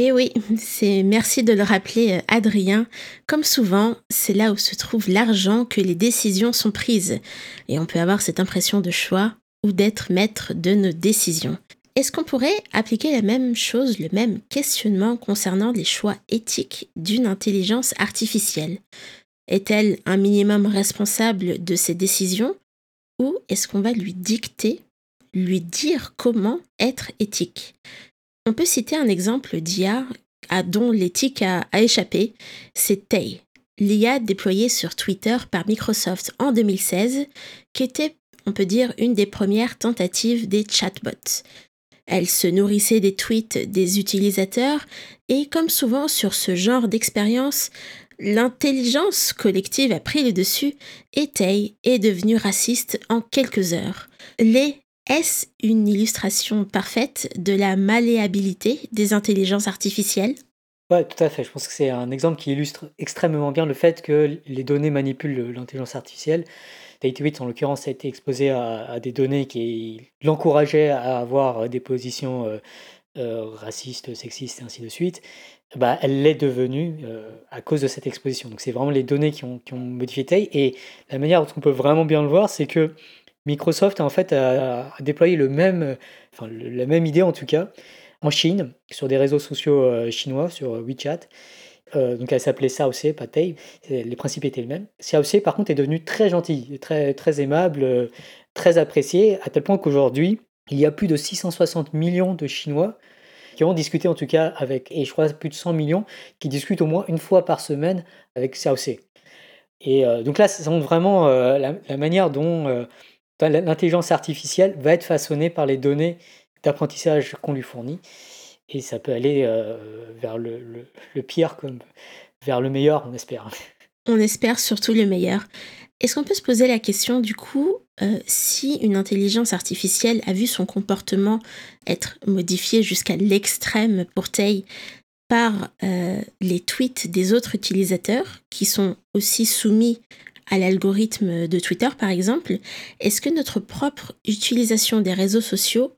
Et eh oui, c'est merci de le rappeler, euh, Adrien. Comme souvent, c'est là où se trouve l'argent que les décisions sont prises. Et on peut avoir cette impression de choix ou d'être maître de nos décisions. Est-ce qu'on pourrait appliquer la même chose, le même questionnement concernant les choix éthiques d'une intelligence artificielle? Est-elle un minimum responsable de ses décisions ou est-ce qu'on va lui dicter, lui dire comment être éthique? On peut citer un exemple d'IA dont l'éthique a, échappé, c'est Tay, l'IA déployée sur Twitter par Microsoft en 2016, qui était, on peut dire, une des premières tentatives des chatbots. Elle se nourrissait des tweets des utilisateurs et comme souvent sur ce genre d'expérience, l'intelligence collective a pris le dessus et Tay est devenue raciste en quelques heures. Est-ce une illustration parfaite de la malléabilité des intelligences artificielles? Oui, tout à fait. Je pense que c'est un exemple qui illustre extrêmement bien le fait que les données manipulent l'intelligence artificielle. Datewitz, en l'occurrence, a été exposé à, des données qui l'encourageaient à avoir des positions euh, euh, racistes, sexistes et ainsi de suite. Bah, elle l'est devenue euh, à cause de cette exposition. Donc c'est vraiment les données qui ont, qui ont modifié Tay. Et la manière dont on peut vraiment bien le voir, c'est que Microsoft en fait a, déployé le même, enfin, la même idée en tout cas en Chine sur des réseaux sociaux euh, chinois sur WeChat. Euh, donc elle s'appelait Xiaoxie, pas Tei. Les principes étaient les mêmes. Xiaoxie par contre est devenu très gentil, très, très aimable, euh, très apprécié, à tel point qu'aujourd'hui, il y a plus de 660 millions de Chinois qui ont discuté en tout cas avec, et je crois plus de 100 millions, qui discutent au moins une fois par semaine avec Xiaoxie. Et donc là, ça montre vraiment la, manière dont L'intelligence artificielle va être façonnée par les données d'apprentissage qu'on lui fournit. Et ça peut aller euh, vers le, pire comme vers le meilleur, on espère. On espère surtout le meilleur. Est-ce qu'on peut se poser la question du coup, euh, si une intelligence artificielle a vu son comportement être modifié jusqu'à l'extrême pour par euh, les tweets des autres utilisateurs qui sont aussi soumis à l'algorithme de Twitter par exemple, est-ce que notre propre utilisation des réseaux sociaux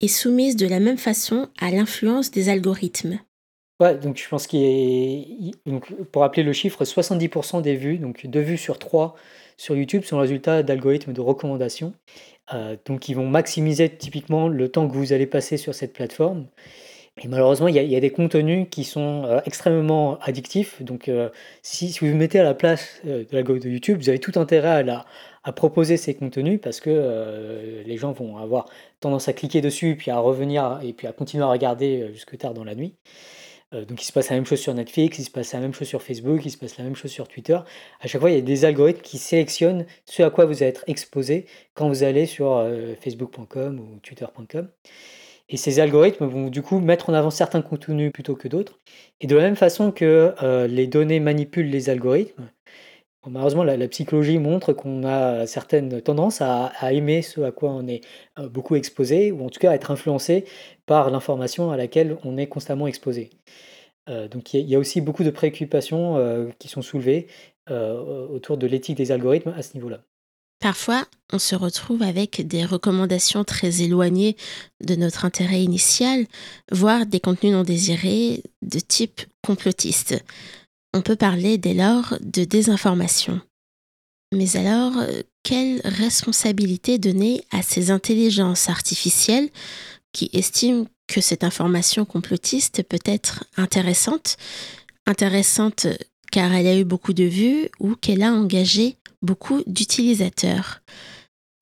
est soumise de la même façon à l'influence des algorithmes? Ouais, donc je pense qu'il est. Donc, pour rappeler le chiffre, 70% des vues, donc deux vues sur trois sur YouTube, sont le résultat d'algorithmes de recommandation. Euh, donc ils vont maximiser typiquement le temps que vous allez passer sur cette plateforme. Et malheureusement, il y, a, des contenus qui sont euh, extrêmement addictifs. Donc, euh, si, vous vous mettez à la place euh, de l'algorithme de YouTube, vous avez tout intérêt à, à proposer ces contenus parce que les gens vont avoir tendance à cliquer dessus, puis à revenir et puis à continuer à regarder jusque tard dans la nuit. Donc, il se passe la même chose sur Netflix, il se passe la même chose sur Facebook, il se passe la même chose sur Twitter. À chaque fois, il y a des algorithmes qui sélectionnent ce à quoi vous allez être exposé quand vous allez sur facebook.com ou twitter.com. Et ces algorithmes vont du coup mettre en avant certains contenus plutôt que d'autres. Et de la même façon que euh, les données manipulent les algorithmes, malheureusement la, psychologie montre qu'on a certaines tendances à, aimer ce à quoi on est euh, beaucoup exposé, ou en tout cas à être influencé par l'information à laquelle on est constamment exposé. Euh, donc il y, a- aussi beaucoup de préoccupations qui sont soulevées autour de l'éthique des algorithmes à ce niveau-là. Parfois, on se retrouve avec des recommandations très éloignées de notre intérêt initial, voire des contenus non désirés de type complotiste. On peut parler dès lors de désinformation. Mais alors, quelle responsabilité donner à ces intelligences artificielles qui estiment que cette information complotiste peut être intéressante Intéressante car elle a eu beaucoup de vues ou qu'elle a engagé beaucoup d'utilisateurs.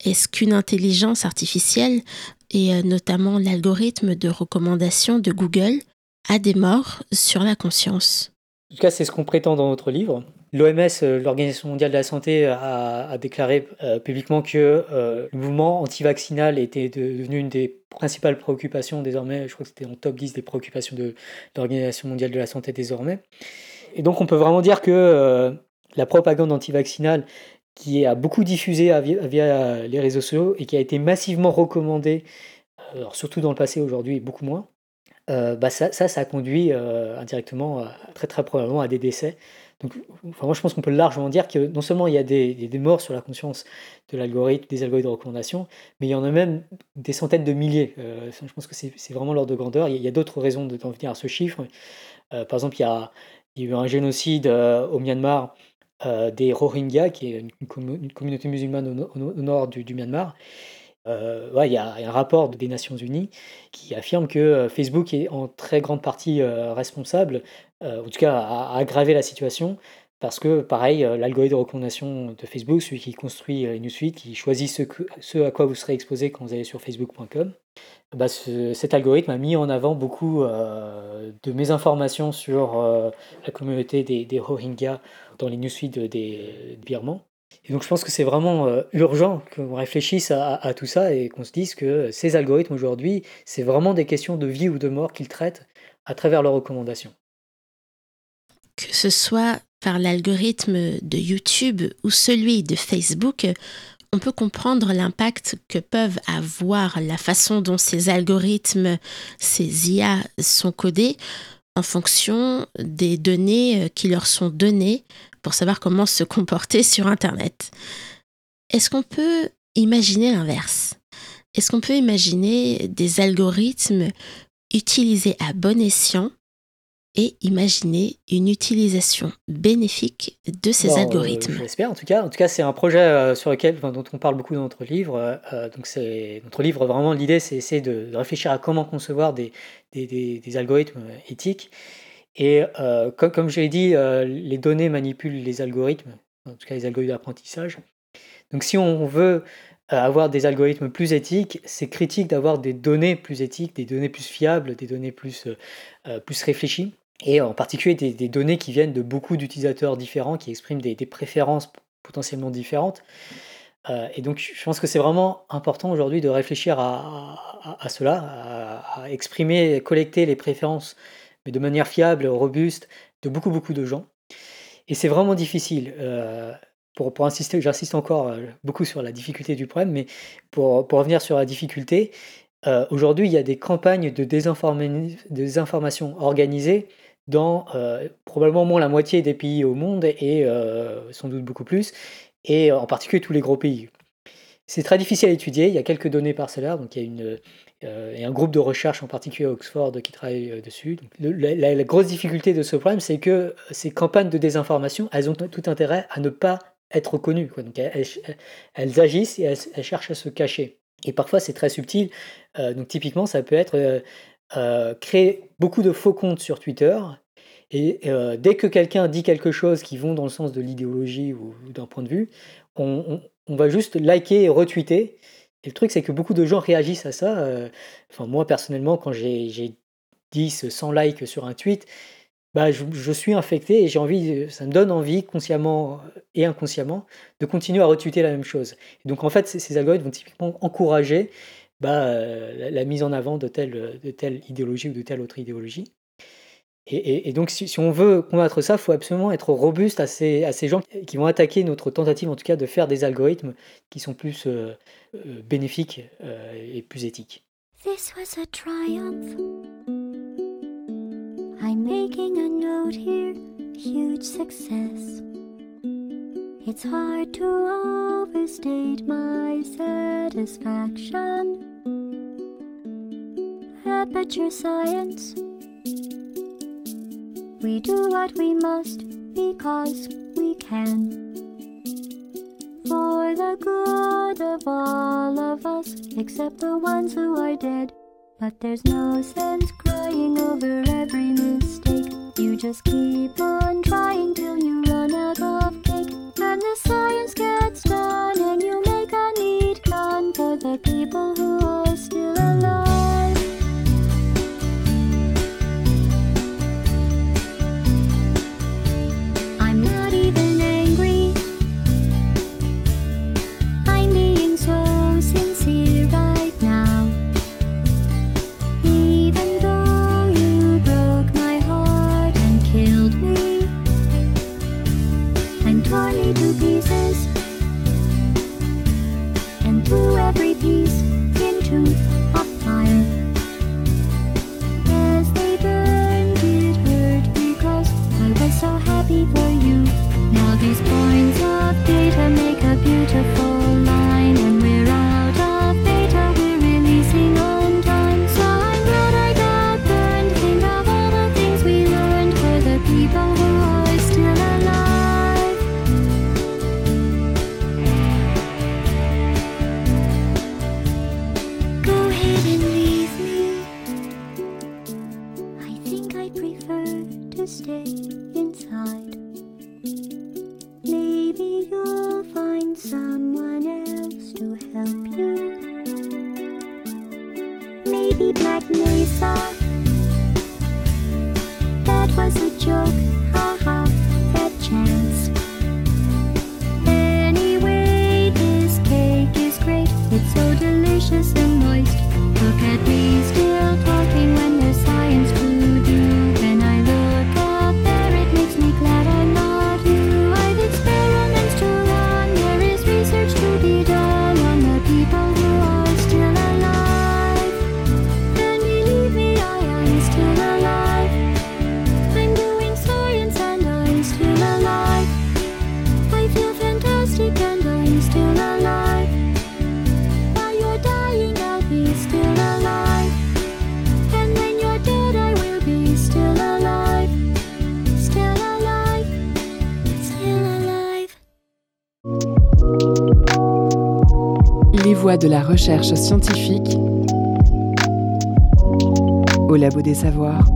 Est-ce qu'une intelligence artificielle, et euh, notamment l'algorithme de recommandation de Google, a des morts sur la conscience? En tout cas, c'est ce qu'on prétend dans notre livre. L'OMS, euh, l'Organisation mondiale de la santé, a, a déclaré euh, publiquement que euh, le mouvement anti-vaccinal était de- devenu une des principales préoccupations désormais. Je crois que c'était en top 10 des préoccupations de l'Organisation mondiale de la santé désormais. Et donc, on peut vraiment dire que euh, la propagande anti-vaccinale, qui a beaucoup diffusé via, les réseaux sociaux et qui a été massivement recommandée, euh, surtout dans le passé, aujourd'hui beaucoup moins, euh, bah ça, ça conduit euh, indirectement, très très probablement, à des décès. Donc, enfin, moi, je pense qu'on peut largement dire que non seulement il y a des, morts sur la conscience de l'algorithme, des algorithmes de recommandation, mais il y en a même des centaines de milliers. Je pense que c'est vraiment l'ordre de grandeur. Il y a, a d'autres raisons de- d'en venir à ce chiffre. Par exemple, il y a, a eu un génocide au Myanmar euh, des Rohingyas, qui est une, une commu- une communauté musulmane au, no- au no- au nord du, Myanmar. Euh, il y a a un rapport des Nations Unies qui affirme que euh, Facebook est en très grande partie responsable, en tout cas à, à aggraver la situation, parce que pareil, l'algorithme de recommandation de Facebook, celui qui construit les newsfeeds, qui choisit ce, à quoi vous serez exposé quand vous allez sur facebook.com, bah, ce- cet algorithme a mis en avant beaucoup de mésinformations sur euh, la communauté des Rohingyas dans les newsfeeds des, Birmans. Et donc je pense que c'est vraiment euh, urgent qu'on réfléchisse à tout ça et qu'on se dise que ces algorithmes aujourd'hui, c'est vraiment des questions de vie ou de mort qu'ils traitent à travers leurs recommandations. Que ce soit par l'algorithme de YouTube ou celui de Facebook, on peut comprendre l'impact que peuvent avoir la façon dont ces algorithmes, ces IA sont codés en fonction des données euh, qui leur sont données pour savoir comment se comporter sur Internet. Est-ce qu'on peut imaginer l'inverse? Est-ce qu'on peut imaginer des algorithmes utilisés à bon escient et imaginer une utilisation bénéfique de ces Bon, euh, algorithmes. je l'espère en tout cas. En tout cas, c'est un projet euh, sur lequel, enfin, dont on parle beaucoup dans notre livre. euh, donc c'est notre livre vraiment l'idée, c'est essayer de, de réfléchir à comment concevoir des, des, des- des algorithmes éthiques. Et euh, comme, comme je l'ai dit, les données manipulent les algorithmes, en tout cas les algorithmes d'apprentissage. Donc si on veut avoir des algorithmes plus éthiques, c'est critique d'avoir des données plus éthiques, des données plus fiables, des données plus, plus réfléchies et en particulier des, données qui viennent de beaucoup d'utilisateurs différents, qui expriment des, préférences potentiellement différentes. Euh, et donc je pense que c'est vraiment important aujourd'hui de réfléchir à, cela, à, exprimer, collecter les préférences, mais de manière fiable, robuste, de beaucoup, beaucoup de gens. Et c'est vraiment difficile. euh, pour, pour insister, j'insiste encore euh, beaucoup sur la difficulté du problème, mais pour, pour revenir sur la difficulté, aujourd'hui, il y a des campagnes de désinforma- désinformation organisées dans euh, probablement moins la moitié des pays au monde et euh, sans doute beaucoup plus, et en particulier tous les gros pays. C'est très difficile à étudier, il y a quelques données parcellaires, donc il y a une, euh, et un groupe de recherche en particulier à Oxford qui travaille dessus. La, grosse difficulté de ce problème, c'est que ces campagnes de désinformation, elles ont tout intérêt à ne pas être connues. Donc elles, agissent et elles, cherchent à se cacher. Et parfois c'est très subtil. Donc typiquement, ça peut être euh, euh, créent beaucoup de faux comptes sur Twitter. Et euh, dès que quelqu'un dit quelque chose qui vont dans le sens de l'idéologie ou, d'un point de vue, on, va juste liker et retweeter. Et le truc, c'est que beaucoup de gens réagissent à ça. euh, Enfin, moi, personnellement, quand j'ai j'ai 10, 100 likes sur un tweet, bah, je, suis infecté et j'ai envie, ça me donne envie, consciemment et inconsciemment, de continuer à retweeter la même chose. Et donc, en fait, ces algorithmes vont typiquement encourager bah, euh, la, mise en avant de telle, idéologie ou de telle autre idéologie. Et, donc, si, on veut combattre ça, il faut absolument être robuste à ces, gens qui vont attaquer notre tentative, en tout cas, de faire des algorithmes qui sont plus euh, euh, bénéfiques et plus éthiques. This was a triumph. I'm making a note here, huge success. It's hard to overstate my satisfaction. Aperture science. We do what we must because we can. For the good of all of us, except the ones who are dead. But there's no sense crying over every mistake. You just keep on trying till you run out of cake. And the science That was a joke, de la recherche scientifique au Labo des Savoirs.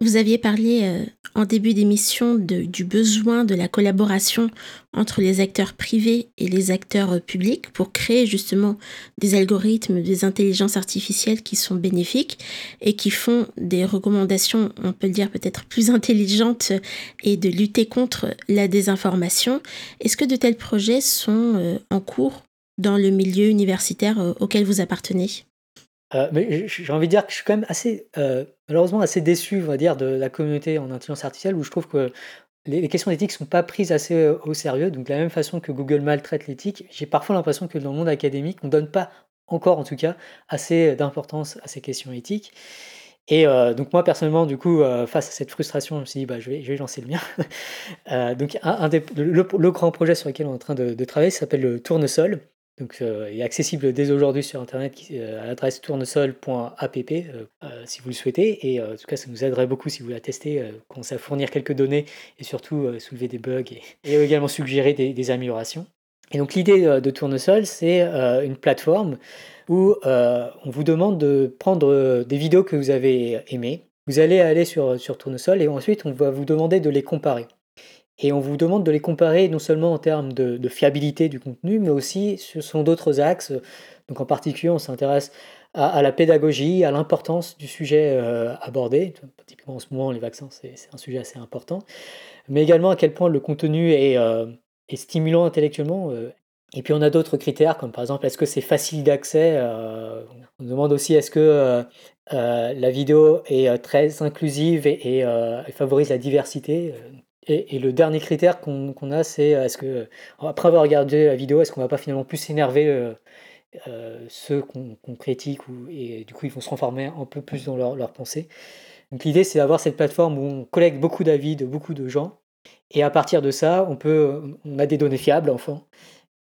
Vous aviez parlé euh, en début d'émission du besoin de la collaboration entre les acteurs privés et les acteurs euh, publics pour créer justement des algorithmes, des intelligences artificielles qui sont bénéfiques et qui font des recommandations, on peut le dire peut-être plus intelligentes et de lutter contre la désinformation. Est-ce que de tels projets sont euh, en cours dans le milieu universitaire euh, auquel vous appartenez? Euh, mais j'ai envie de dire que je suis quand même assez, euh, malheureusement, assez déçu, on va dire, de la communauté en intelligence artificielle, où je trouve que les, questions d'éthique sont pas prises assez euh, au sérieux. Donc, de la même façon que Google maltraite l'éthique, j'ai parfois l'impression que dans le monde académique, on donne pas encore, en tout cas, assez d'importance à ces questions éthiques. Et donc moi personnellement, du coup, face à cette frustration, je me suis dit, bah, je, vais, lancer le mien. [laughs] Donc un, le, grand projet sur lequel on est en train de travailler s'appelle le Tournesol. Donc, euh, il est accessible dès aujourd'hui sur Internet euh, à l'adresse tournesol.app euh, si vous le souhaitez. Et en tout cas, ça nous aiderait beaucoup si vous la testez, commencer à fournir quelques données et surtout soulever des bugs et, également suggérer des, améliorations. Et donc l'idée de Tournesol, c'est une plateforme où on vous demande de prendre des vidéos que vous avez aimées. Vous allez aller sur Tournesol et ensuite on va vous demander de les comparer. Et on vous demande de les comparer non seulement en termes de, fiabilité du contenu, mais aussi sur sont d'autres axes. Donc en particulier, on s'intéresse à, la pédagogie, à l'importance du sujet euh, abordé. Typiquement en ce moment, les vaccins, c'est un sujet assez important. Mais également à quel point le contenu est, euh, stimulant intellectuellement. euh. Et puis on a d'autres critères, comme par exemple, est-ce que c'est facile d'accès On demande aussi, est-ce que la vidéo est très inclusive et, et, favorise la diversité. Et, le dernier critère qu'on a, c'est euh, est-ce que, après avoir regardé la vidéo, est-ce qu'on va pas finalement plus s'énerver euh, euh, ceux qu'on qu'on critique ou, et du coup ils vont se renfermer un peu plus dans leur, leur pensée. Donc l'idée c'est d'avoir cette plateforme où on collecte beaucoup d'avis de beaucoup de gens et à partir de ça on peut on a des données fiables enfin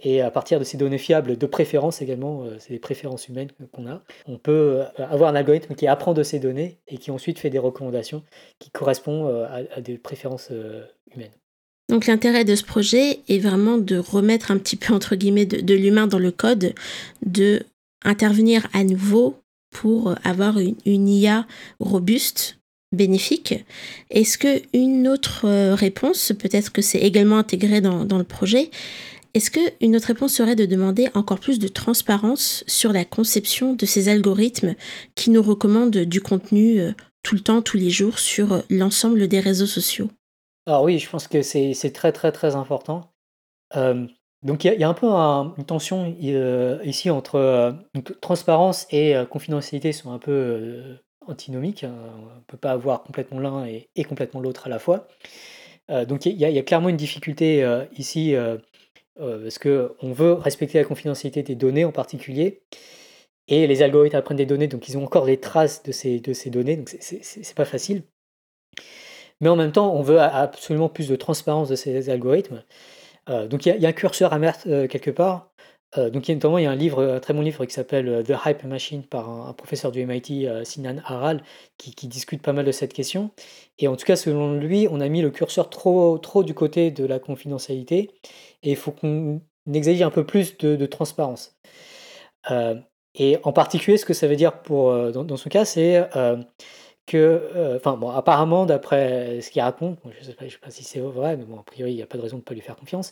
et à partir de ces données fiables de préférence également euh, c'est des préférences humaines qu'on a on peut euh, avoir un algorithme qui apprend de ces données et qui ensuite fait des recommandations qui correspondent euh, à, des préférences humaines. Donc l'intérêt de ce projet est vraiment de remettre un petit peu entre guillemets de, l'humain dans le code, de intervenir à nouveau pour avoir une, IA robuste, bénéfique. Est-ce que une autre réponse, peut-être que c'est également intégré dans le projet, est-ce que une autre réponse serait de demander encore plus de transparence sur la conception de ces algorithmes qui nous recommandent du contenu euh, tout le temps, tous les jours sur euh, l'ensemble des réseaux sociaux? Alors oui, je pense que c'est très très très important. Euh, donc il y, a- un peu un- une tension ici entre transparence et confidentialité sont un peu antinomiques. hein. On ne peut pas avoir complètement l'un et, complètement l'autre à la fois. Donc il y, a- clairement une difficulté ici parce qu'on veut respecter la confidentialité des données en particulier. Et les algorithmes apprennent des données, donc ils ont encore des traces de ces, données, donc c'est- pas facile. Mais en même temps, on veut absolument plus de transparence de ces algorithmes. Euh, donc il y, a- il y a un curseur à mettre euh, quelque part. Euh, donc il y a notamment un livre, très bon livre qui s'appelle euh, The Hype Machine par un, professeur du MIT, euh, Sinan Aral, qui, discute pas mal de cette question. Et en tout cas, selon lui, on a mis le curseur trop, du côté de la confidentialité et il faut qu'on exige un peu plus de, transparence. Et en particulier, ce que ça veut dire pour, dans, dans ce cas, c'est que, euh, enfin bon, apparemment, d'après ce qu'il raconte, je ne sais, pas- si c'est vrai, mais bon, a priori, il n'y a pas de raison de ne pas lui faire confiance.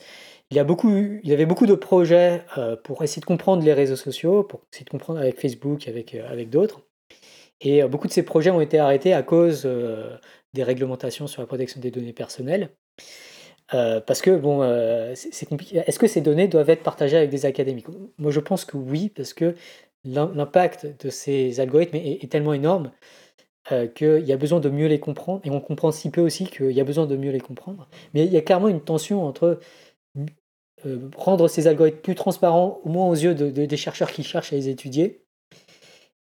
Il, a beaucoup, il avait beaucoup de projets euh, pour essayer de comprendre les réseaux sociaux, pour essayer de comprendre avec Facebook, avec, euh, avec d'autres. Et beaucoup de ces projets ont été arrêtés à cause des réglementations sur la protection des données personnelles. Parce que, bon, c'est compliqué. Est-ce que ces données doivent être partagées avec des académiques? Moi, je pense que oui, parce que l'im- l'impact de ces algorithmes est tellement énorme euh, qu'il y a besoin de mieux les comprendre. Et on comprend si peu aussi qu'il y a besoin de mieux les comprendre. Mais il y a clairement une tension entre euh, rendre ces algorithmes plus transparents, au moins aux yeux de- de- des chercheurs qui cherchent à les étudier,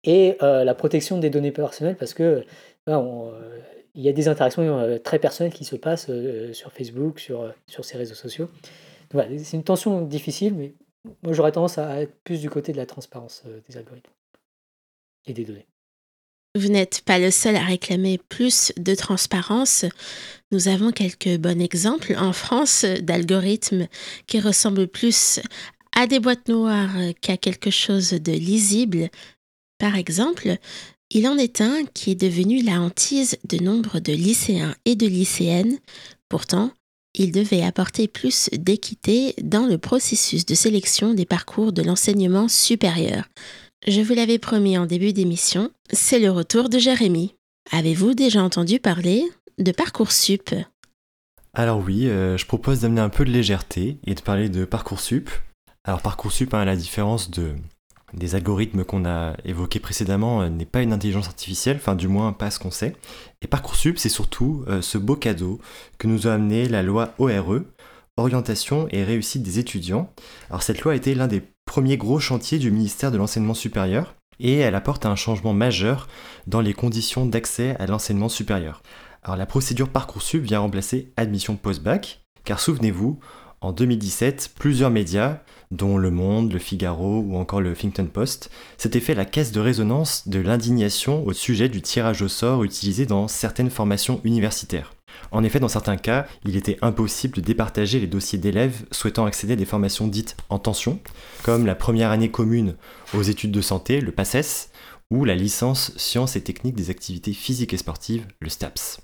et euh, la protection des données personnelles, parce que on, euh, il y a des interactions très personnelles qui se passent sur Facebook, sur, sur ces réseaux sociaux. Voilà, c'est une tension difficile, mais moi j'aurais tendance à être plus du côté de la transparence des algorithmes et des données. Vous n'êtes pas le seul à réclamer plus de transparence. Nous avons quelques bons exemples en France d'algorithmes qui ressemblent plus à des boîtes noires qu'à quelque chose de lisible. Par exemple, il en est un qui est devenu la hantise de nombre de lycéens et de lycéennes. Pourtant, il devait apporter plus d'équité dans le processus de sélection des parcours de l'enseignement supérieur. Je vous l'avais promis en début d'émission, c'est le retour de Jérémy. Avez-vous déjà entendu parler de Parcoursup? Alors oui, euh, je propose d'amener un peu de légèreté et de parler de Parcoursup. Alors Parcoursup, hein, à la différence de, des algorithmes qu'on a évoqués précédemment, euh, n'est pas une intelligence artificielle, enfin du moins pas ce qu'on sait. Et Parcoursup, c'est surtout euh, ce beau cadeau que nous a amené la loi ORE, Orientation et réussite des étudiants. Alors cette loi a été l'un des premiers gros chantiers du ministère de l'enseignement supérieur et elle apporte un changement majeur dans les conditions d'accès à l'enseignement supérieur. Alors la procédure Parcoursup vient remplacer admission post-bac, car souvenez-vous, en 2017, plusieurs médias, dont Le Monde, Le Figaro ou encore le Huffington Post, s'étaient fait la caisse de résonance de l'indignation au sujet du tirage au sort utilisé dans certaines formations universitaires. En effet, dans certains cas, il était impossible de départager les dossiers d'élèves souhaitant accéder à des formations dites en tension, comme la première année commune aux études de santé, le PACES, ou la licence sciences et techniques des activités physiques et sportives, le STAPS.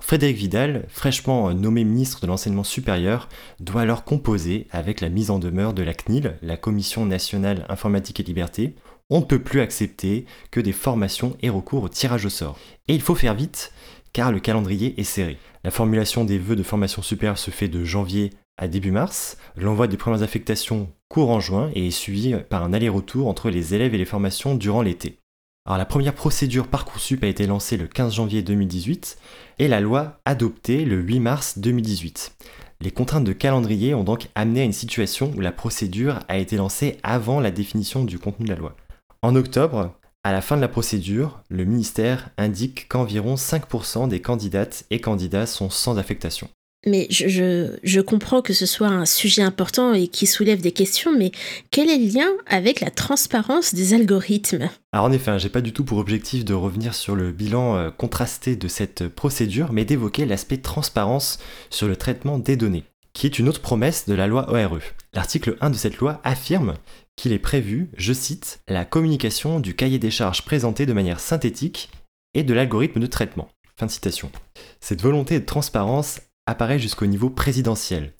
Frédéric Vidal, fraîchement nommé ministre de l'enseignement supérieur, doit alors composer avec la mise en demeure de la CNIL, la Commission nationale informatique et liberté. On ne peut plus accepter que des formations aient recours au tirage au sort. Et il faut faire vite, car le calendrier est serré. La formulation des vœux de formation supérieure se fait de janvier à début mars. L'envoi des premières affectations court en juin et est suivi par un aller-retour entre les élèves et les formations durant l'été. Alors la première procédure Parcoursup a été lancée le 15 janvier 2018 et la loi adoptée le 8 mars 2018. Les contraintes de calendrier ont donc amené à une situation où la procédure a été lancée avant la définition du contenu de la loi. En octobre, à la fin de la procédure, le ministère indique qu'environ 5% des candidates et candidats sont sans affectation. Mais je, je, je comprends que ce soit un sujet important et qui soulève des questions, mais quel est le lien avec la transparence des algorithmes? Alors en effet, hein, j'ai pas du tout pour objectif de revenir sur le bilan euh, contrasté de cette procédure, mais d'évoquer l'aspect transparence sur le traitement des données, qui est une autre promesse de la loi ORE. L'article 1 de cette loi affirme qu'il est prévu, je cite, la communication du cahier des charges présenté de manière synthétique et de l'algorithme de traitement. Fin de citation. Cette volonté de transparence apparaît jusqu'au niveau présidentiel.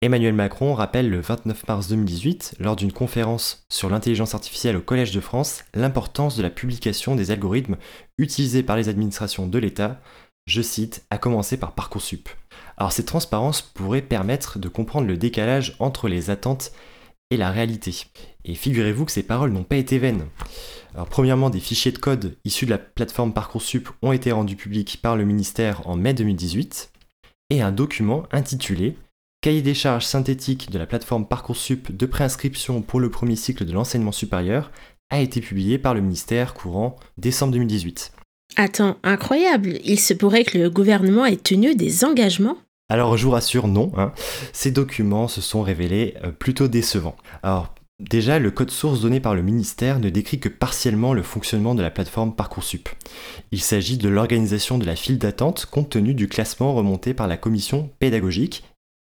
Emmanuel Macron rappelle le 29 mars 2018, lors d'une conférence sur l'intelligence artificielle au Collège de France, l'importance de la publication des algorithmes utilisés par les administrations de l'État, je cite, à commencer par Parcoursup. Alors cette transparence pourrait permettre de comprendre le décalage entre les attentes et la réalité. Et figurez-vous que ces paroles n'ont pas été vaines. Alors premièrement, des fichiers de code issus de la plateforme Parcoursup ont été rendus publics par le ministère en mai 2018 et un document intitulé Cahier des charges synthétique de la plateforme Parcoursup de préinscription pour le premier cycle de l'enseignement supérieur a été publié par le ministère courant décembre 2018. Attends, incroyable Il se pourrait que le gouvernement ait tenu des engagements Alors je vous rassure, non. hein. Ces documents se sont révélés euh, plutôt décevants. Alors déjà, le code source donné par le ministère ne décrit que partiellement le fonctionnement de la plateforme Parcoursup. Il s'agit de l'organisation de la file d'attente compte tenu du classement remonté par la commission pédagogique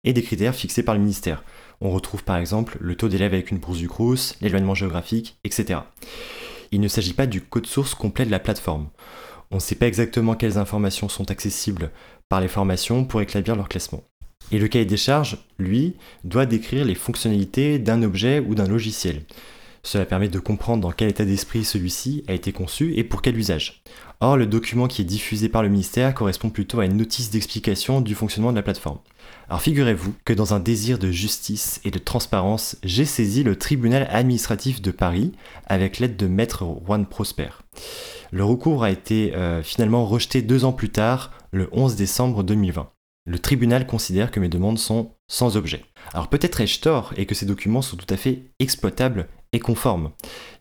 et des critères fixés par le ministère. On retrouve par exemple le taux d'élèves avec une bourse du Crous, l'éloignement géographique, etc. Il ne s'agit pas du code source complet de la plateforme. On ne sait pas exactement quelles informations sont accessibles par les formations pour établir leur classement. Et le cahier des charges, lui, doit décrire les fonctionnalités d'un objet ou d'un logiciel. Cela permet de comprendre dans quel état d'esprit celui-ci a été conçu et pour quel usage. Or, le document qui est diffusé par le ministère correspond plutôt à une notice d'explication du fonctionnement de la plateforme. Alors figurez-vous que dans un désir de justice et de transparence, j'ai saisi le tribunal administratif de Paris avec l'aide de maître Juan Prosper. Le recours a été euh, finalement rejeté deux ans plus tard, le 11 décembre 2020. Le tribunal considère que mes demandes sont sans objet. Alors peut-être ai-je tort et que ces documents sont tout à fait exploitables et conformes.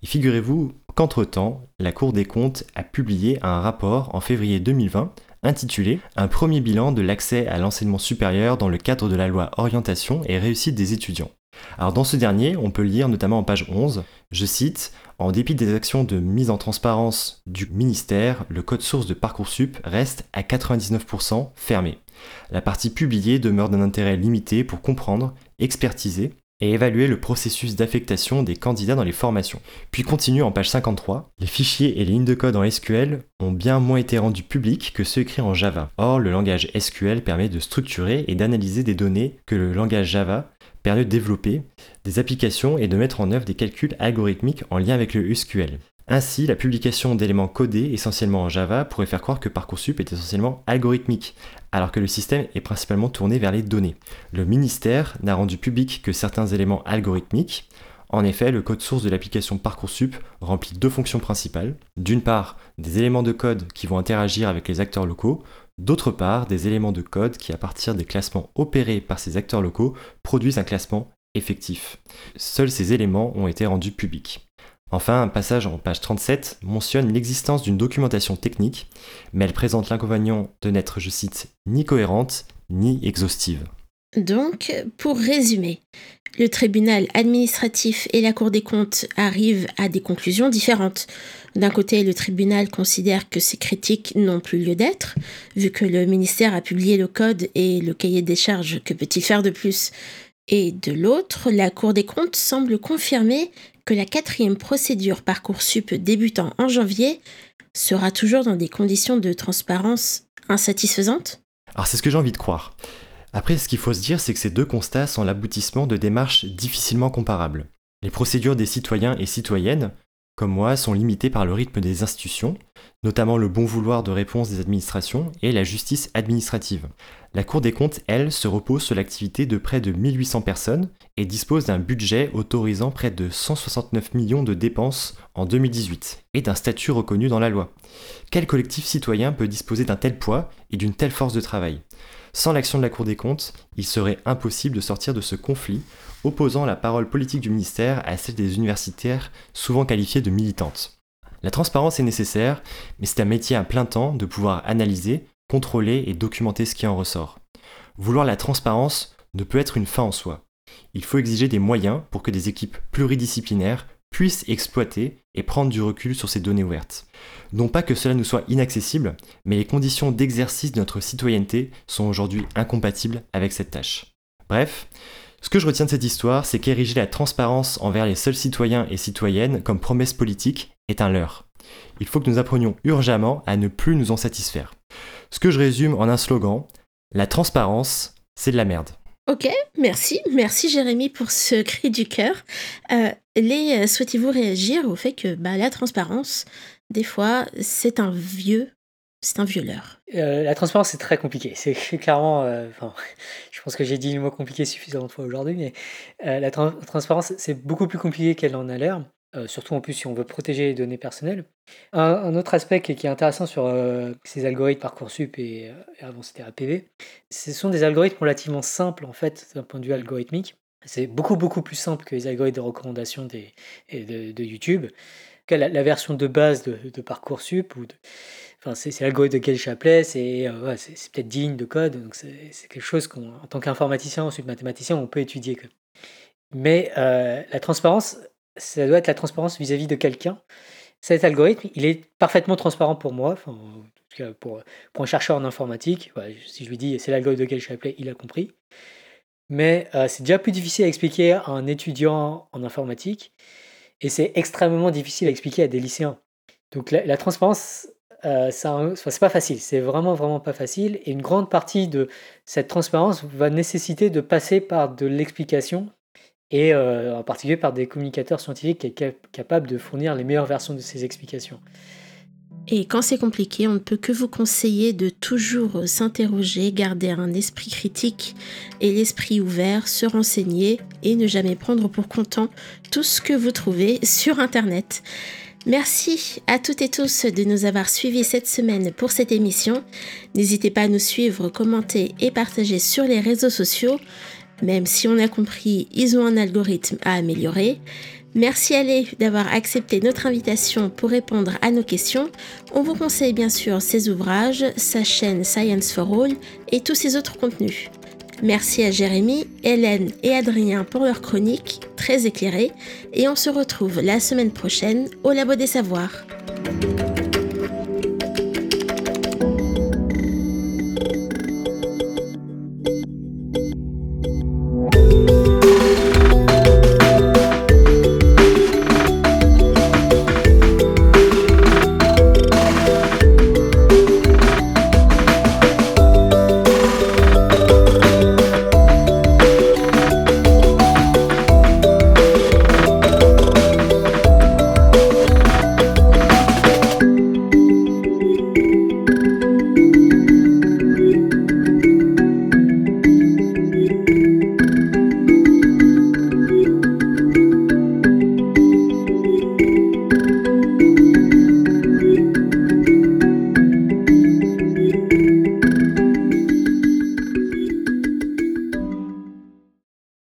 Et figurez-vous qu'entre-temps, la Cour des comptes a publié un rapport en février 2020 intitulé Un premier bilan de l'accès à l'enseignement supérieur dans le cadre de la loi orientation et réussite des étudiants. Alors dans ce dernier, on peut lire notamment en page 11, je cite, En dépit des actions de mise en transparence du ministère, le code source de Parcoursup reste à 99% fermé. La partie publiée demeure d'un intérêt limité pour comprendre, expertiser et évaluer le processus d'affectation des candidats dans les formations. Puis continue en page 53, les fichiers et les lignes de code en SQL ont bien moins été rendus publics que ceux écrits en Java. Or, le langage SQL permet de structurer et d'analyser des données que le langage Java permet de développer des applications et de mettre en œuvre des calculs algorithmiques en lien avec le SQL. Ainsi, la publication d'éléments codés essentiellement en Java pourrait faire croire que Parcoursup est essentiellement algorithmique, alors que le système est principalement tourné vers les données. Le ministère n'a rendu public que certains éléments algorithmiques. En effet, le code source de l'application Parcoursup remplit deux fonctions principales. D'une part, des éléments de code qui vont interagir avec les acteurs locaux, d'autre part, des éléments de code qui, à partir des classements opérés par ces acteurs locaux, produisent un classement effectif. Seuls ces éléments ont été rendus publics. Enfin, un passage en page 37 mentionne l'existence d'une documentation technique, mais elle présente l'inconvénient de n'être, je cite, ni cohérente ni exhaustive. Donc, pour résumer, le tribunal administratif et la Cour des comptes arrivent à des conclusions différentes. D'un côté, le tribunal considère que ces critiques n'ont plus lieu d'être, vu que le ministère a publié le code et le cahier des charges, que peut-il faire de plus? Et de l'autre, la Cour des comptes semble confirmer que la quatrième procédure Parcoursup débutant en janvier sera toujours dans des conditions de transparence insatisfaisantes Alors c'est ce que j'ai envie de croire. Après, ce qu'il faut se dire, c'est que ces deux constats sont l'aboutissement de démarches difficilement comparables. Les procédures des citoyens et citoyennes, comme moi, sont limitées par le rythme des institutions, notamment le bon vouloir de réponse des administrations et la justice administrative. La Cour des comptes, elle, se repose sur l'activité de près de 1800 personnes et dispose d'un budget autorisant près de 169 millions de dépenses en 2018 et d'un statut reconnu dans la loi. Quel collectif citoyen peut disposer d'un tel poids et d'une telle force de travail? Sans l'action de la Cour des comptes, il serait impossible de sortir de ce conflit opposant la parole politique du ministère à celle des universitaires souvent qualifiées de militantes. La transparence est nécessaire, mais c'est un métier à plein temps de pouvoir analyser, contrôler et documenter ce qui en ressort. Vouloir la transparence ne peut être une fin en soi. Il faut exiger des moyens pour que des équipes pluridisciplinaires puissent exploiter et prendre du recul sur ces données ouvertes. Non pas que cela nous soit inaccessible, mais les conditions d'exercice de notre citoyenneté sont aujourd'hui incompatibles avec cette tâche. Bref, ce que je retiens de cette histoire, c'est qu'ériger la transparence envers les seuls citoyens et citoyennes comme promesse politique est un leurre. Il faut que nous apprenions urgemment à ne plus nous en satisfaire. Ce que je résume en un slogan, la transparence, c'est de la merde. Ok, merci. Merci Jérémy pour ce cri du cœur. Euh, les, euh, souhaitez-vous réagir au fait que bah, la transparence, des fois, c'est un vieux, c'est un vieux leurre? Euh, la transparence, c'est très compliqué. C'est [laughs] clairement. [laughs] je pense que j'ai dit le mot compliqué suffisamment de fois aujourd'hui, mais la tran- transparence, c'est beaucoup plus compliqué qu'elle en a l'air. Euh, surtout en plus si on veut protéger les données personnelles. Un, autre aspect qui, est intéressant sur euh, ces algorithmes Parcoursup et, euh, avant c'était APV, ce sont des algorithmes relativement simples en fait d'un point de vue algorithmique. C'est beaucoup beaucoup plus simple que les algorithmes de recommandation des, et de, de YouTube. La, la version de base de, Parcoursup ou Enfin, c'est l'algorithme de Gale Chaplet, c'est euh, peut-être 10 lignes de code, donc c'est quelque chose qu'on, en tant qu'informaticien, ensuite mathématicien, on peut étudier. quoi. Mais la transparence, ça doit être la transparence vis-à-vis de quelqu'un. Cet algorithme, il est parfaitement transparent pour moi, en tout cas pour, pour un chercheur en informatique. Ouais, si je lui dis c'est l'algorithme de Gale Chaplet, il a compris. Mais euh, c'est déjà plus difficile à expliquer à un étudiant en informatique et c'est extrêmement difficile à expliquer à des lycéens. Donc la, transparence, euh, c'est pas facile, c'est vraiment vraiment pas facile. Et une grande partie de cette transparence va nécessiter de passer par de l'explication et euh, en particulier par des communicateurs scientifiques capables de fournir les meilleures versions de ces explications. Et quand c'est compliqué, on ne peut que vous conseiller de toujours s'interroger, garder un esprit critique et l'esprit ouvert, se renseigner et ne jamais prendre pour content tout ce que vous trouvez sur Internet. Merci à toutes et tous de nous avoir suivis cette semaine pour cette émission. N'hésitez pas à nous suivre, commenter et partager sur les réseaux sociaux. Même si on a compris, ils ont un algorithme à améliorer. Merci Allé d'avoir accepté notre invitation pour répondre à nos questions. On vous conseille bien sûr ses ouvrages, sa chaîne Science for All et tous ses autres contenus. Merci à Jérémy, Hélène et Adrien pour leurs chroniques très éclairées et on se retrouve la semaine prochaine au Labo des Savoirs.